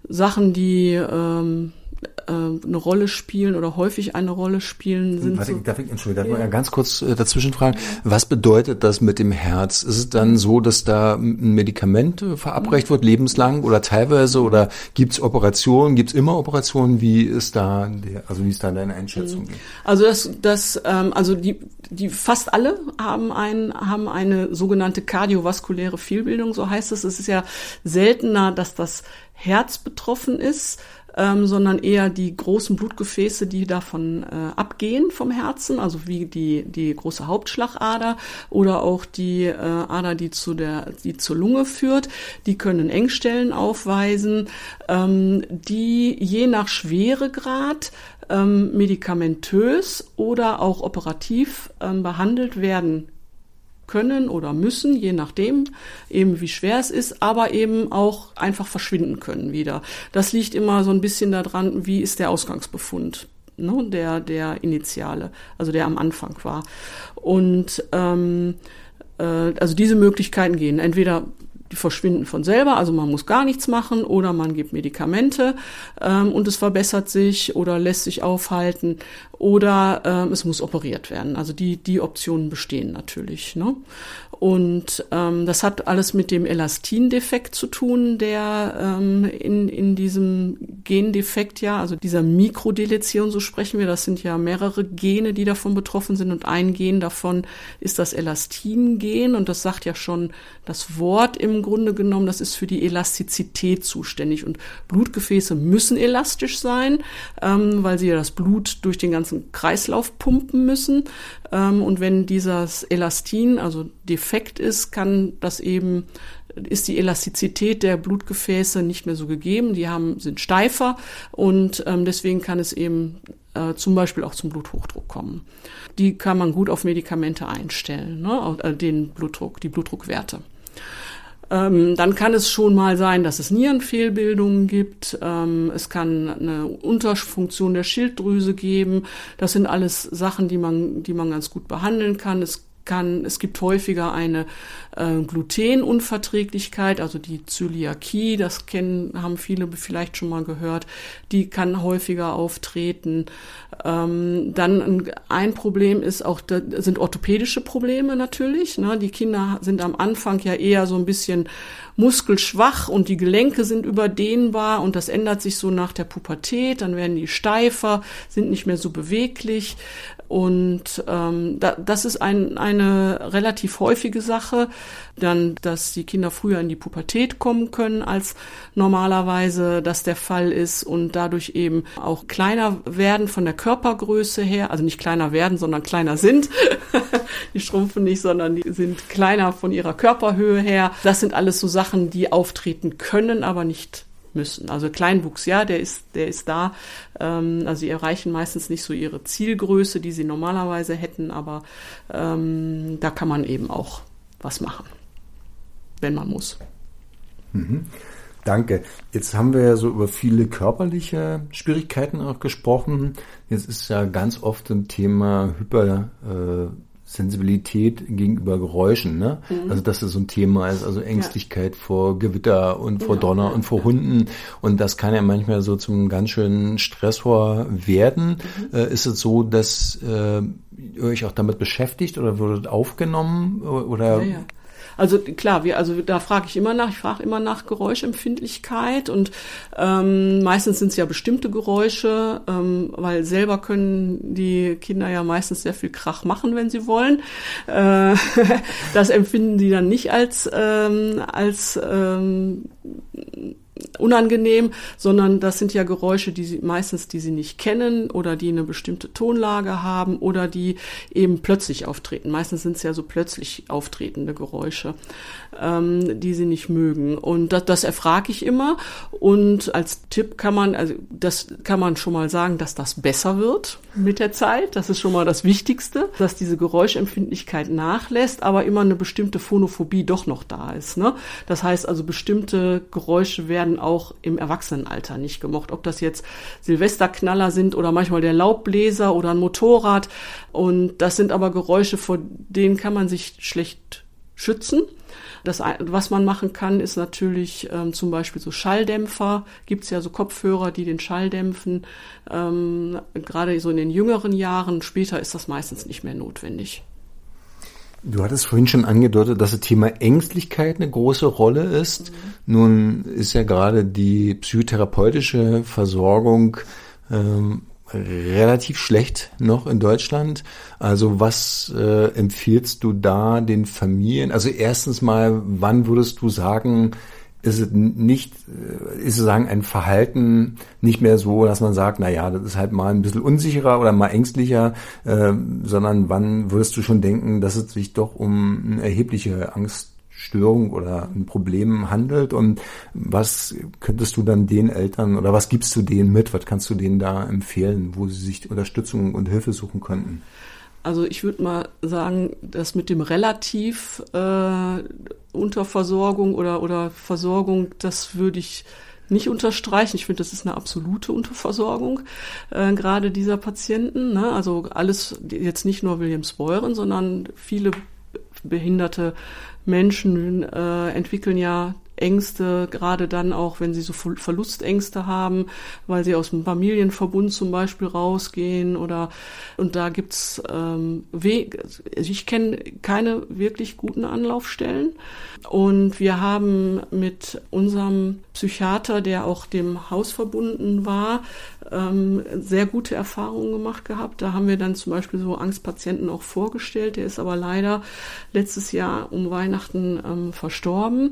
Sachen, die ähm, äh, eine Rolle spielen oder häufig eine Rolle spielen. Sind Warte, so, darf ich, Entschuldigung, darf ich ja. ganz kurz äh, dazwischen fragen? Was bedeutet das mit dem Herz? Ist es dann so, dass da ein Medikament äh, verabreicht wird, lebenslang oder teilweise? Oder gibt es Operationen? Gibt es immer Operationen? Wie ist da, der, also wie ist da deine Einschätzung? Mhm. Also das, das, ähm, also die, die fast alle haben ein, haben eine sogenannte kardiovaskuläre Fehlbildung, so heißt es. Es ist ja seltener, dass das Herz betroffen ist ähm, sondern eher die großen Blutgefäße, die davon äh, abgehen vom Herzen, also wie die, die große Hauptschlagader oder auch die äh, Ader, die zu der, die zur Lunge führt. Die können Engstellen aufweisen, ähm, die je nach Schweregrad ähm, medikamentös oder auch operativ ähm, behandelt werden können oder müssen, je nachdem, eben wie schwer es ist, aber eben auch einfach verschwinden können wieder. Das liegt immer so ein bisschen daran, wie ist der Ausgangsbefund, ne, der, der Initiale, also der am Anfang war. Und ähm, äh, also diese Möglichkeiten gehen. Entweder die verschwinden von selber, also man muss gar nichts machen oder man gibt Medikamente ähm, und es verbessert sich oder lässt sich aufhalten oder ähm, es muss operiert werden. Also die, die Optionen bestehen natürlich. Ne? Und ähm, das hat alles mit dem Elastindefekt zu tun, der ähm, in, in diesem Gendefekt ja, also dieser Mikrodeletion, so sprechen wir, das sind ja mehrere Gene, die davon betroffen sind und ein Gen davon ist das Elastin-Gen und das sagt ja schon das Wort im Grunde genommen, das ist für die Elastizität zuständig und Blutgefäße müssen elastisch sein, ähm, weil sie ja das Blut durch den ganzen Kreislauf pumpen müssen ähm, und wenn dieses Elastin, also defekt ist, kann das eben ist die Elastizität der Blutgefäße nicht mehr so gegeben. Die haben, sind steifer und ähm, deswegen kann es eben äh, zum Beispiel auch zum Bluthochdruck kommen. Die kann man gut auf Medikamente einstellen, ne? Äh, den Blutdruck, die Blutdruckwerte. Ähm, dann kann es schon mal sein, dass es Nierenfehlbildungen gibt. Ähm, es kann eine Unterfunktion der Schilddrüse geben. Das sind alles Sachen, die man, die man ganz gut behandeln kann. Es kann, es gibt häufiger eine äh, Glutenunverträglichkeit, also die Zöliakie, das kennen, haben viele vielleicht schon mal gehört, die kann häufiger auftreten. Ähm, dann ein, ein, Problem ist auch, sind orthopädische Probleme natürlich. Ne? Die Kinder sind am Anfang ja eher so ein bisschen muskelschwach und die Gelenke sind überdehnbar und das ändert sich so nach der Pubertät, dann werden die steifer, sind nicht mehr so beweglich. Und ähm, da, das ist ein, eine relativ häufige Sache. Dann, dass die Kinder früher in die Pubertät kommen können, als normalerweise das der Fall ist und dadurch eben auch kleiner werden von der Körpergröße her. Also nicht kleiner werden, sondern kleiner sind. die schrumpfen nicht, sondern die sind kleiner von ihrer Körperhöhe her. Das sind alles so Sachen, die auftreten können, aber nicht müssen. Also Kleinwuchs, ja, der ist, der ist da. Ähm, also sie erreichen meistens nicht so ihre Zielgröße, die sie normalerweise hätten, aber ähm, da kann man eben auch was machen, wenn man muss. Mhm. Danke. Jetzt haben wir ja so über viele körperliche Schwierigkeiten auch gesprochen. Jetzt ist ja ganz oft ein Thema Hyper. Äh, Sensibilität gegenüber Geräuschen, ne? Mhm. Also dass es so ein Thema ist, also Ängstlichkeit ja. vor Gewitter und vor Donner ja. und vor Hunden und das kann ja manchmal so zum ganz schönen Stressor werden. Mhm. Äh, ist es so, dass äh, ihr euch auch damit beschäftigt oder wurde aufgenommen oder? Ja, also klar, wir, also da frage ich immer nach, ich frage immer nach Geräuschempfindlichkeit und ähm, meistens sind es ja bestimmte Geräusche, ähm, weil selber können die Kinder ja meistens sehr viel Krach machen, wenn sie wollen. Äh, das empfinden die dann nicht als ähm, als ähm, unangenehm, sondern das sind ja Geräusche, die sie meistens, die sie nicht kennen oder die eine bestimmte Tonlage haben oder die eben plötzlich auftreten. Meistens sind es ja so plötzlich auftretende Geräusche, ähm, die sie nicht mögen. Und das, das erfrage ich immer. Und als Tipp kann man, also das kann man schon mal sagen, dass das besser wird mit der Zeit. Das ist schon mal das Wichtigste, dass diese Geräuschempfindlichkeit nachlässt, aber immer eine bestimmte Phonophobie doch noch da ist. Ne? Das heißt also, bestimmte Geräusche werden auch im Erwachsenenalter nicht gemocht. Ob das jetzt Silvesterknaller sind oder manchmal der Laubbläser oder ein Motorrad. Und das sind aber Geräusche, vor denen kann man sich schlecht schützen. Das, was man machen kann, ist natürlich ähm, zum Beispiel so Schalldämpfer. Gibt es ja so Kopfhörer, die den Schall dämpfen. Ähm, Gerade so in den jüngeren Jahren. Später ist das meistens nicht mehr notwendig. Du hattest vorhin schon angedeutet, dass das Thema Ängstlichkeit eine große Rolle ist. Nun ist ja gerade die psychotherapeutische Versorgung ähm, relativ schlecht noch in Deutschland. Also was äh, empfiehlst du da den Familien? Also erstens mal, wann würdest du sagen, ist es nicht, äh, ist sozusagen ein Verhalten nicht mehr so, dass man sagt, na ja, das ist halt mal ein bisschen unsicherer oder mal ängstlicher, äh, sondern wann würdest du schon denken, dass es sich doch um eine erhebliche Angststörung oder ein Problem handelt und was könntest du dann den Eltern oder was gibst du denen mit, was kannst du denen da empfehlen, wo sie sich Unterstützung und Hilfe suchen könnten? Also ich würde mal sagen, dass mit dem relativ äh, Unterversorgung oder, oder Versorgung, das würde ich nicht unterstreichen. Ich finde, das ist eine absolute Unterversorgung, äh, gerade dieser Patienten. Ne? Also alles, jetzt nicht nur Williams-Beuren, sondern viele behinderte Menschen äh, entwickeln ja Ängste, gerade dann auch, wenn sie so Verlustängste haben, weil sie aus dem Familienverbund zum Beispiel rausgehen oder und da gibt's ähm. Also ich kenne keine wirklich guten Anlaufstellen und wir haben mit unserem Psychiater, der auch dem Haus verbunden war, ähm, sehr gute Erfahrungen gemacht gehabt. Da haben wir dann zum Beispiel so Angstpatienten auch vorgestellt. Der ist aber leider letztes Jahr um Weihnachten ähm, verstorben.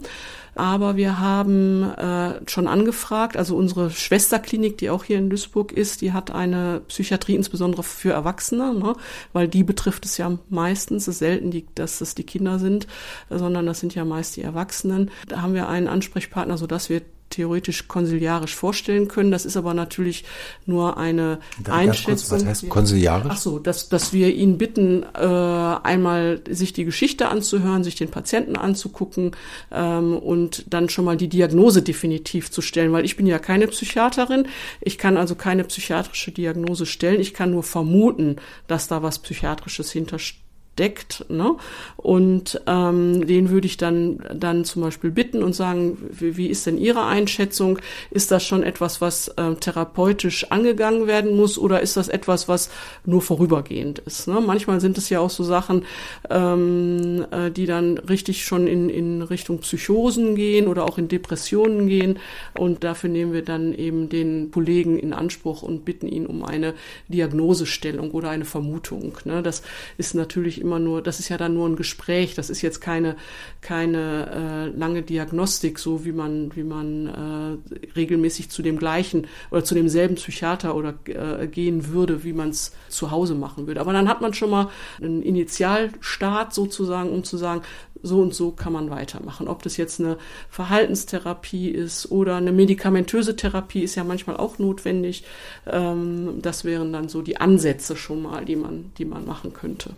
Aber wir haben äh, schon angefragt, also unsere Schwesterklinik, die auch hier in Duisburg ist, die hat eine Psychiatrie insbesondere für Erwachsene, ne? weil die betrifft es ja meistens, es ist selten, die, dass es die Kinder sind, sondern das sind ja meist die Erwachsenen. Da haben wir einen Ansprechpartner, sodass wir theoretisch konsiliarisch vorstellen können. Das ist aber natürlich nur eine Einschätzung. Kurz, was heißt konsiliarisch? Ach so, dass, dass wir ihn bitten, äh, einmal sich die Geschichte anzuhören, sich den Patienten anzugucken ähm, und dann schon mal die Diagnose definitiv zu stellen, weil ich bin ja keine Psychiaterin. Ich kann also keine psychiatrische Diagnose stellen. Ich kann nur vermuten, dass da was Psychiatrisches hintersteht deckt. Ne? Und ähm, den würde ich dann, dann zum Beispiel bitten und sagen, wie, wie ist denn Ihre Einschätzung? Ist das schon etwas, was äh, therapeutisch angegangen werden muss oder ist das etwas, was nur vorübergehend ist? Ne? Manchmal sind es ja auch so Sachen, ähm, äh, die dann richtig schon in, in Richtung Psychosen gehen oder auch in Depressionen gehen. Und dafür nehmen wir dann eben den Kollegen in Anspruch und bitten ihn um eine Diagnosestellung oder eine Vermutung. Ne? Das ist natürlich immer nur, das ist ja dann nur ein Gespräch, das ist jetzt keine, keine äh, lange Diagnostik, so wie man, wie man äh, regelmäßig zu dem gleichen oder zu demselben Psychiater oder äh, gehen würde, wie man es zu Hause machen würde. Aber dann hat man schon mal einen Initialstart sozusagen, um zu sagen, so und so kann man weitermachen. Ob das jetzt eine Verhaltenstherapie ist oder eine medikamentöse Therapie ist ja manchmal auch notwendig. Ähm, das wären dann so die Ansätze schon mal, die man, die man machen könnte.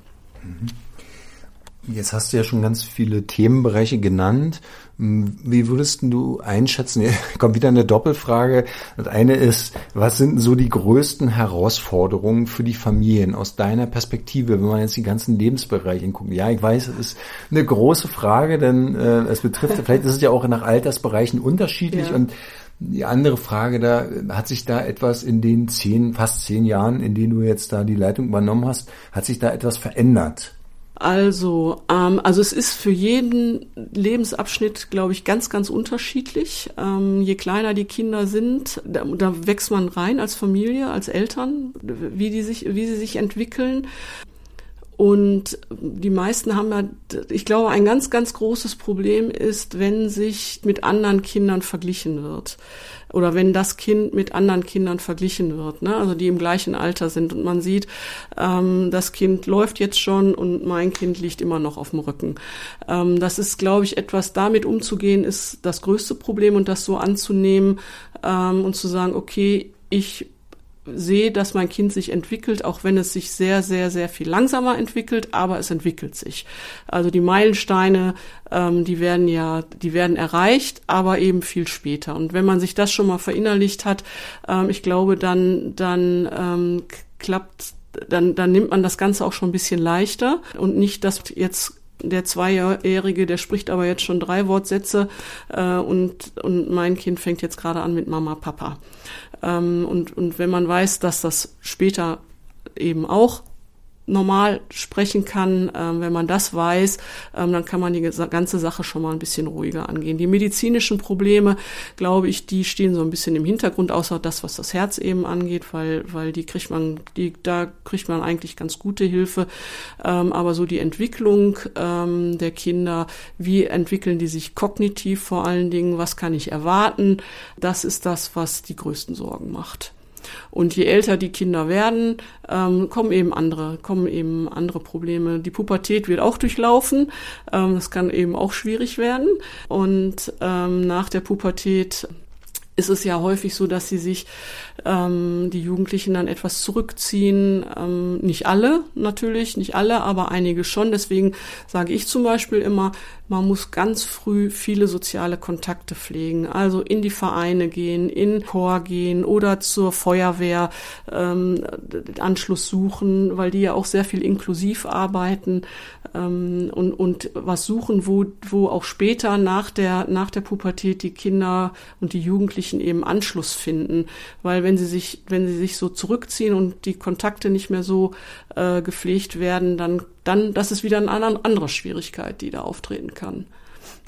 Jetzt hast du ja schon ganz viele Themenbereiche genannt. Wie würdest du einschätzen? Hier kommt wieder eine Doppelfrage. Das eine ist, was sind so die größten Herausforderungen für die Familien aus deiner Perspektive, wenn man jetzt die ganzen Lebensbereiche guckt? Ja, ich weiß, es ist eine große Frage, denn äh, es betrifft, vielleicht ist es ja auch nach Altersbereichen unterschiedlich ja. und die andere Frage da, hat sich da etwas in den zehn, fast zehn Jahren, in denen du jetzt da die Leitung übernommen hast, hat sich da etwas verändert? Also, ähm, also es ist für jeden Lebensabschnitt, glaube ich, ganz, ganz unterschiedlich. Ähm, je kleiner die Kinder sind, da, da wächst man rein als Familie, als Eltern, wie die sich, wie sie sich entwickeln. Und die meisten haben ja, ich glaube, ein ganz, ganz großes Problem ist, wenn sich mit anderen Kindern verglichen wird. Oder wenn das Kind mit anderen Kindern verglichen wird, ne? also die im gleichen Alter sind. Und man sieht, ähm, das Kind läuft jetzt schon und mein Kind liegt immer noch auf dem Rücken. Ähm, das ist, glaube ich, etwas damit umzugehen, ist das größte Problem und das so anzunehmen ähm, und zu sagen, okay, ich sehe, dass mein Kind sich entwickelt, auch wenn es sich sehr, sehr, sehr viel langsamer entwickelt, aber es entwickelt sich. Also die Meilensteine, ähm, die werden ja, die werden erreicht, aber eben viel später. Und wenn man sich das schon mal verinnerlicht hat, ähm, ich glaube, dann, dann ähm, klappt, dann, dann nimmt man das Ganze auch schon ein bisschen leichter und nicht, dass jetzt der Zweijährige, der spricht aber jetzt schon drei Wortsätze äh, und, und mein Kind fängt jetzt gerade an mit Mama, Papa. Ähm, und, und wenn man weiß, dass das später eben auch normal sprechen kann, ähm, wenn man das weiß, ähm, dann kann man die ganze Sache schon mal ein bisschen ruhiger angehen. Die medizinischen Probleme, glaube ich, die stehen so ein bisschen im Hintergrund, außer das, was das Herz eben angeht, weil, weil die kriegt man, die, da kriegt man eigentlich ganz gute Hilfe. Ähm, aber so die Entwicklung ähm, der Kinder, wie entwickeln die sich kognitiv vor allen Dingen, was kann ich erwarten, das ist das, was die größten Sorgen macht. Und je älter die Kinder werden, ähm, kommen eben andere, kommen eben andere Probleme. Die Pubertät wird auch durchlaufen. Ähm, das kann eben auch schwierig werden. Und ähm, nach der Pubertät ist es ja häufig so, dass sie sich ähm, die Jugendlichen dann etwas zurückziehen. Ähm, nicht alle natürlich, nicht alle, aber einige schon. Deswegen sage ich zum Beispiel immer, man muss ganz früh viele soziale Kontakte pflegen, also in die Vereine gehen, in Chor gehen oder zur Feuerwehr ähm, Anschluss suchen, weil die ja auch sehr viel inklusiv arbeiten ähm, und, und was suchen, wo, wo auch später nach der, nach der Pubertät die Kinder und die Jugendlichen eben Anschluss finden, weil wenn sie sich, wenn sie sich so zurückziehen und die Kontakte nicht mehr so äh, gepflegt werden, dann, dann, das ist wieder eine andere Schwierigkeit, die da auftreten kann.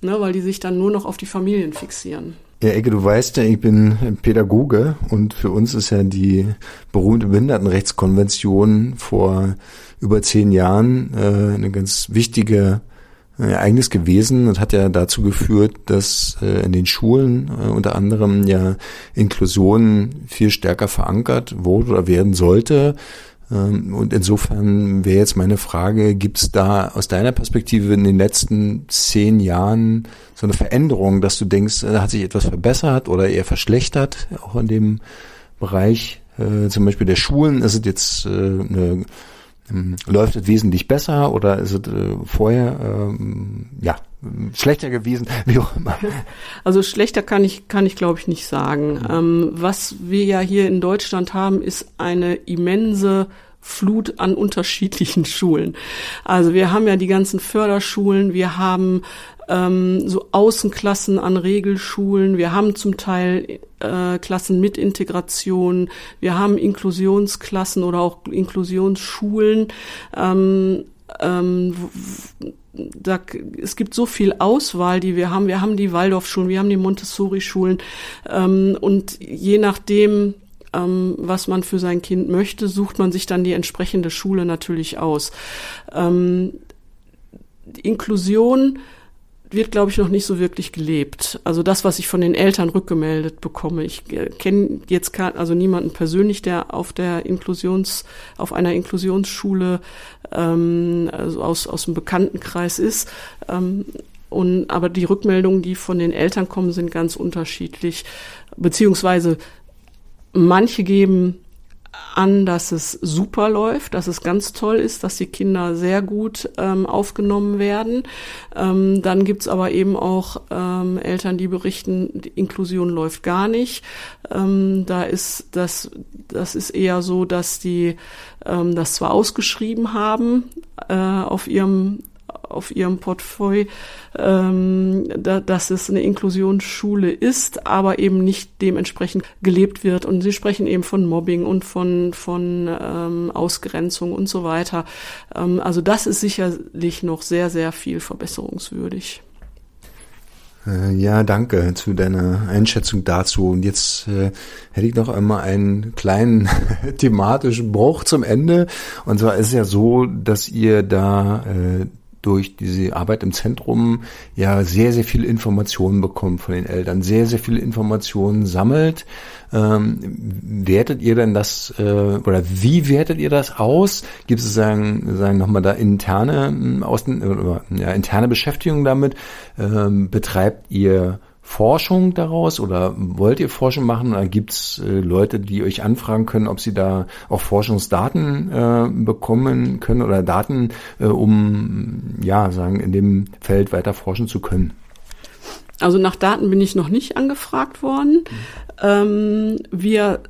Ne, weil die sich dann nur noch auf die Familien fixieren. Ja, Ecke, du weißt ja, ich bin Pädagoge und für uns ist ja die berühmte Behindertenrechtskonvention vor über zehn Jahren äh, eine ganz wichtige Ereignis gewesen und hat ja dazu geführt, dass äh, in den Schulen äh, unter anderem ja Inklusion viel stärker verankert wurde oder werden sollte. Ähm, und insofern wäre jetzt meine Frage, gibt es da aus deiner Perspektive in den letzten zehn Jahren so eine Veränderung, dass du denkst, da hat sich etwas verbessert oder eher verschlechtert, auch in dem Bereich äh, zum Beispiel der Schulen? Ist es jetzt äh, eine läuft es wesentlich besser oder ist es äh, vorher ähm, ja schlechter gewesen, wie auch immer? Also schlechter kann ich kann ich glaube ich nicht sagen. Ähm, was wir ja hier in Deutschland haben, ist eine immense Flut an unterschiedlichen Schulen. Also wir haben ja die ganzen Förderschulen, wir haben ähm, so Außenklassen an Regelschulen. Wir haben zum Teil äh, Klassen mit Integration. Wir haben Inklusionsklassen oder auch Inklusionsschulen. Ähm, ähm, da, es gibt so viel Auswahl, die wir haben. Wir haben die Waldorfschulen, wir haben die Montessori-Schulen ähm, und je nachdem, ähm, was man für sein Kind möchte, sucht man sich dann die entsprechende Schule natürlich aus. Ähm, Inklusion wird, glaube ich, noch nicht so wirklich gelebt. Also das, was ich von den Eltern rückgemeldet bekomme. Ich äh, kenne jetzt also niemanden persönlich, der auf der Inklusions, auf einer Inklusionsschule ähm, also aus, aus dem Bekanntenkreis ist. Ähm, und, aber die Rückmeldungen, die von den Eltern kommen, sind ganz unterschiedlich. Beziehungsweise manche geben an, dass es super läuft, dass es ganz toll ist, dass die Kinder sehr gut ähm, aufgenommen werden. Ähm, dann gibt's aber eben auch ähm, Eltern, die berichten, die Inklusion läuft gar nicht. Ähm, da ist das, das ist eher so, dass die ähm, das zwar ausgeschrieben haben äh, auf ihrem auf ihrem Portfolio, ähm, da, dass es eine Inklusionsschule ist, aber eben nicht dementsprechend gelebt wird. Und sie sprechen eben von Mobbing und von, von ähm, Ausgrenzung und so weiter. Ähm, also das ist sicherlich noch sehr, sehr viel verbesserungswürdig. Äh, ja, danke zu deiner Einschätzung dazu. Und jetzt äh, hätte ich noch einmal einen kleinen thematischen Bruch zum Ende. Und zwar ist es ja so, dass ihr da äh, durch diese Arbeit im Zentrum ja sehr, sehr viele Informationen bekommt von den Eltern, sehr, sehr viele Informationen sammelt. Ähm, wertet ihr denn das äh, oder wie wertet ihr das aus? Gibt es sagen, sagen nochmal da interne ähm, Außen, äh, ja, interne Beschäftigung damit? Ähm, betreibt ihr Forschung daraus oder wollt ihr Forschung machen oder gibt es äh, Leute, die euch anfragen können, ob sie da auch Forschungsdaten äh, bekommen können oder Daten, äh, um ja sagen in dem Feld weiter forschen zu können? Also nach Daten bin ich noch nicht angefragt worden. Mhm. Ähm, wir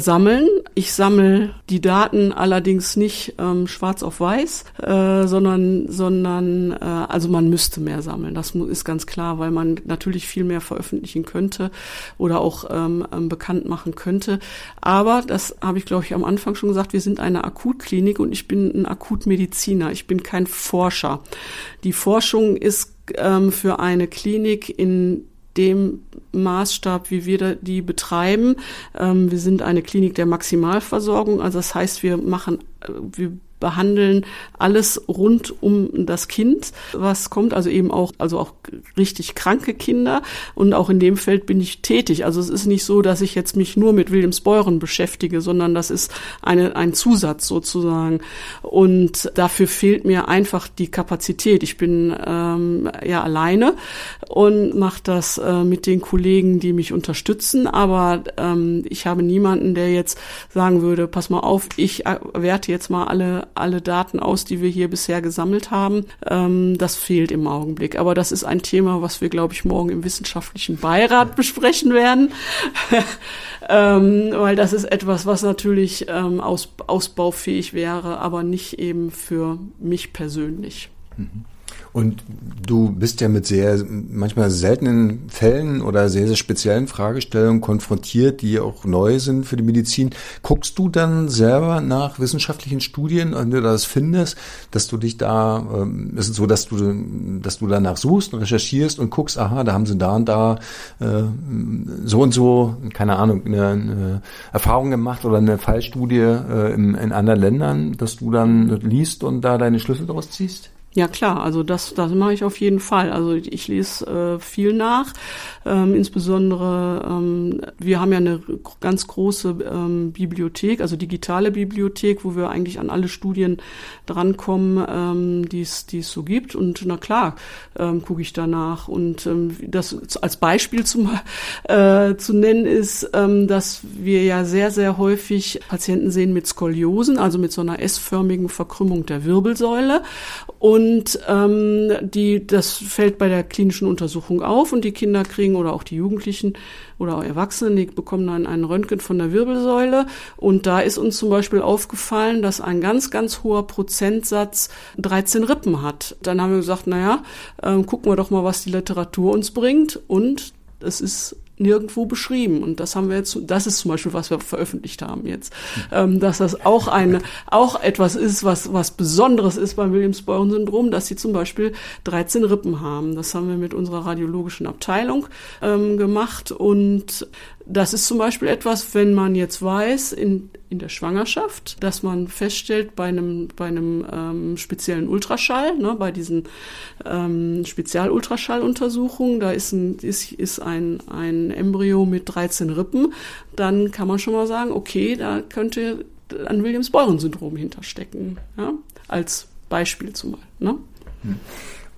sammeln. Ich sammle die Daten allerdings nicht ähm, schwarz auf weiß, äh, sondern, sondern äh, also man müsste mehr sammeln. Das ist ganz klar, weil man natürlich viel mehr veröffentlichen könnte oder auch ähm, ähm, bekannt machen könnte. Aber das habe ich, glaube ich, am Anfang schon gesagt, wir sind eine Akutklinik und ich bin ein Akutmediziner. Ich bin kein Forscher. Die Forschung ist ähm, für eine Klinik in dem Maßstab, wie wir die betreiben. Ähm, wir sind eine Klinik der Maximalversorgung, also das heißt, wir machen, äh, wir behandeln alles rund um das Kind, was kommt, also eben auch, also auch richtig kranke Kinder. Und auch in dem Feld bin ich tätig. Also es ist nicht so, dass ich jetzt mich nur mit Williamsbeuren beschäftige, sondern das ist eine, ein Zusatz sozusagen. Und dafür fehlt mir einfach die Kapazität. Ich bin ähm, ja alleine und mache das äh, mit den Kollegen, die mich unterstützen. Aber ähm, ich habe niemanden, der jetzt sagen würde, pass mal auf, ich äh, werte jetzt mal alle alle Daten aus, die wir hier bisher gesammelt haben. Ähm, das fehlt im Augenblick. Aber das ist ein Thema, was wir, glaube ich, morgen im wissenschaftlichen Beirat besprechen werden. ähm, weil das ist etwas, was natürlich ähm, aus, ausbaufähig wäre, aber nicht eben für mich persönlich. Mhm. Und du bist ja mit sehr, manchmal seltenen Fällen oder sehr, sehr speziellen Fragestellungen konfrontiert, die auch neu sind für die Medizin. Guckst du dann selber nach wissenschaftlichen Studien, wenn du das findest, dass du dich da, ähm, ist es so, dass du, dass du danach suchst und recherchierst und guckst, aha, da haben sie da und da äh, so und so, keine Ahnung, eine, eine Erfahrung gemacht oder eine Fallstudie äh, in, in anderen Ländern, dass du dann liest und da deine Schlüssel daraus ziehst? Ja klar, also das, das mache ich auf jeden Fall. Also ich lese äh, viel nach, ähm, insbesondere ähm, wir haben ja eine ganz große ähm, Bibliothek, also digitale Bibliothek, wo wir eigentlich an alle Studien drankommen, ähm, die es so gibt. Und na klar, ähm, gucke ich danach. Und ähm, das als Beispiel zum, äh, zu nennen ist, ähm, dass wir ja sehr sehr häufig Patienten sehen mit Skoliosen, also mit so einer S-förmigen Verkrümmung der Wirbelsäule und und ähm, die, das fällt bei der klinischen Untersuchung auf und die Kinder kriegen oder auch die Jugendlichen oder auch Erwachsene, die bekommen dann einen Röntgen von der Wirbelsäule. Und da ist uns zum Beispiel aufgefallen, dass ein ganz, ganz hoher Prozentsatz 13 Rippen hat. Dann haben wir gesagt, naja, äh, gucken wir doch mal, was die Literatur uns bringt. Und es ist nirgendwo beschrieben. Und das haben wir jetzt, das ist zum Beispiel, was wir veröffentlicht haben jetzt, ähm, dass das auch eine, auch etwas ist, was, was Besonderes ist beim Williams-Beuren-Syndrom, dass sie zum Beispiel 13 Rippen haben. Das haben wir mit unserer radiologischen Abteilung ähm, gemacht und das ist zum Beispiel etwas, wenn man jetzt weiß, in, in der Schwangerschaft, dass man feststellt bei einem, bei einem ähm, speziellen Ultraschall, ne, bei diesen ähm, Spezialultraschalluntersuchungen, da ist ein, ist, ist ein, ein Embryo mit 13 Rippen, dann kann man schon mal sagen, okay, da könnte ein Williams-Beuren-Syndrom hinterstecken, ja, als Beispiel zumal. Ne? Hm.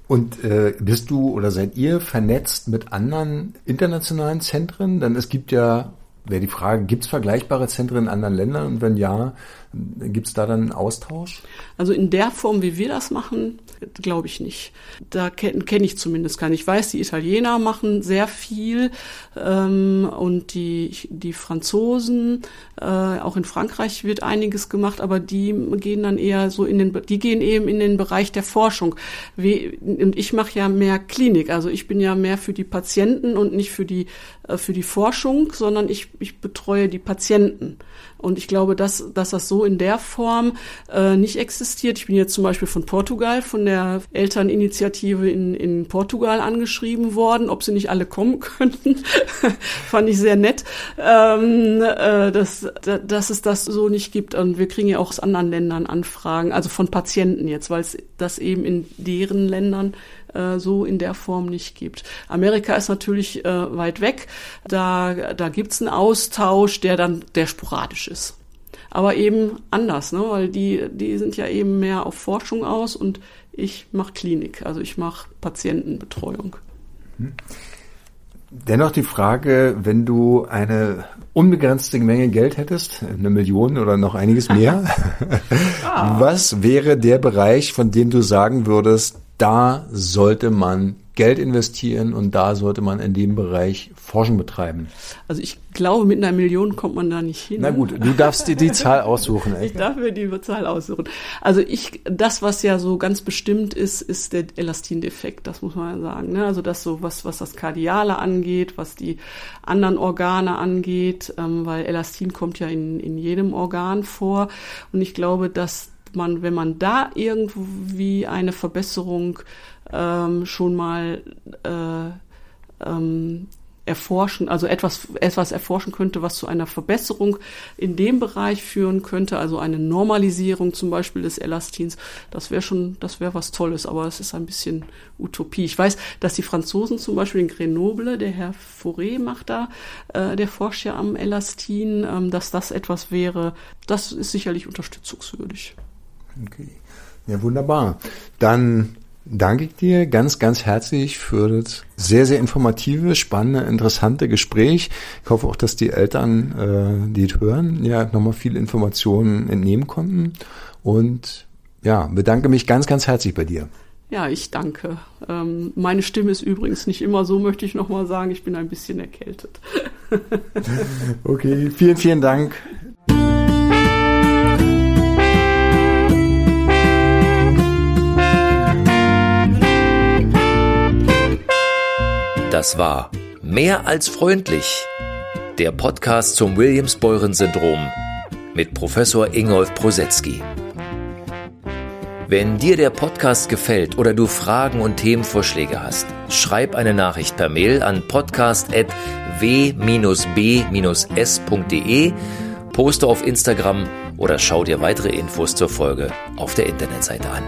Und äh, bist du oder seid ihr vernetzt mit anderen internationalen Zentren? Denn es gibt ja, wäre die Frage, gibt es vergleichbare Zentren in anderen Ländern? Und wenn ja, gibt es da dann einen Austausch? Also in der Form, wie wir das machen, glaube ich nicht. Da kenne kenn ich zumindest keinen. Ich weiß, die Italiener machen sehr viel ähm, und die, die Franzosen, äh, auch in Frankreich wird einiges gemacht, aber die gehen dann eher so in den, die gehen eben in den Bereich der Forschung. Wie, und ich mache ja mehr Klinik, also ich bin ja mehr für die Patienten und nicht für die, für die Forschung, sondern ich, ich betreue die Patienten. Und ich glaube, dass, dass das so in der Form äh, nicht existiert. Ich bin jetzt zum Beispiel von Portugal, von der Elterninitiative in, in Portugal angeschrieben worden, ob sie nicht alle kommen könnten. Fand ich sehr nett, ähm, äh, dass, dass es das so nicht gibt. Und wir kriegen ja auch aus anderen Ländern Anfragen, also von Patienten jetzt, weil es das eben in deren Ländern äh, so in der Form nicht gibt. Amerika ist natürlich äh, weit weg. Da, da gibt's einen Austausch, der dann der sporadisch ist. Aber eben anders, ne? weil die, die sind ja eben mehr auf Forschung aus und ich mache Klinik, also ich mache Patientenbetreuung. Mhm. Dennoch die Frage, wenn du eine unbegrenzte Menge Geld hättest, eine Million oder noch einiges mehr, ah. was wäre der Bereich, von dem du sagen würdest, da sollte man Geld investieren und da sollte man in dem Bereich Forschung betreiben. Also ich glaube, mit einer Million kommt man da nicht hin. Na gut, du darfst dir die Zahl aussuchen. Echt? Ich darf mir die Zahl aussuchen. Also ich, das, was ja so ganz bestimmt ist, ist der Elastindefekt, das muss man ja sagen. Ne? Also das so, was, was das Kardiale angeht, was die anderen Organe angeht, ähm, weil Elastin kommt ja in, in jedem Organ vor. Und ich glaube, dass man, wenn man da irgendwie eine Verbesserung ähm, schon mal äh, ähm, erforschen, also etwas, etwas erforschen könnte, was zu einer Verbesserung in dem Bereich führen könnte, also eine Normalisierung zum Beispiel des Elastins, das wäre schon, das wäre was Tolles, aber es ist ein bisschen Utopie. Ich weiß, dass die Franzosen zum Beispiel in Grenoble, der Herr Fauré macht da, äh, der forscht ja am Elastin, ähm, dass das etwas wäre, das ist sicherlich unterstützungswürdig. Okay. Ja, wunderbar. Dann danke ich dir ganz, ganz herzlich für das sehr, sehr informative, spannende, interessante Gespräch. Ich hoffe auch, dass die Eltern, äh, die es hören, ja nochmal viele Informationen entnehmen konnten. Und ja, bedanke mich ganz, ganz herzlich bei dir. Ja, ich danke. Ähm, meine Stimme ist übrigens nicht immer so, möchte ich nochmal sagen. Ich bin ein bisschen erkältet. okay, vielen, vielen Dank. Das war Mehr als freundlich. Der Podcast zum Williams-Beuren-Syndrom mit Professor Ingolf Prosetzky. Wenn dir der Podcast gefällt oder du Fragen und Themenvorschläge hast, schreib eine Nachricht per Mail an podcast.w-b-s.de, poste auf Instagram oder schau dir weitere Infos zur Folge auf der Internetseite an.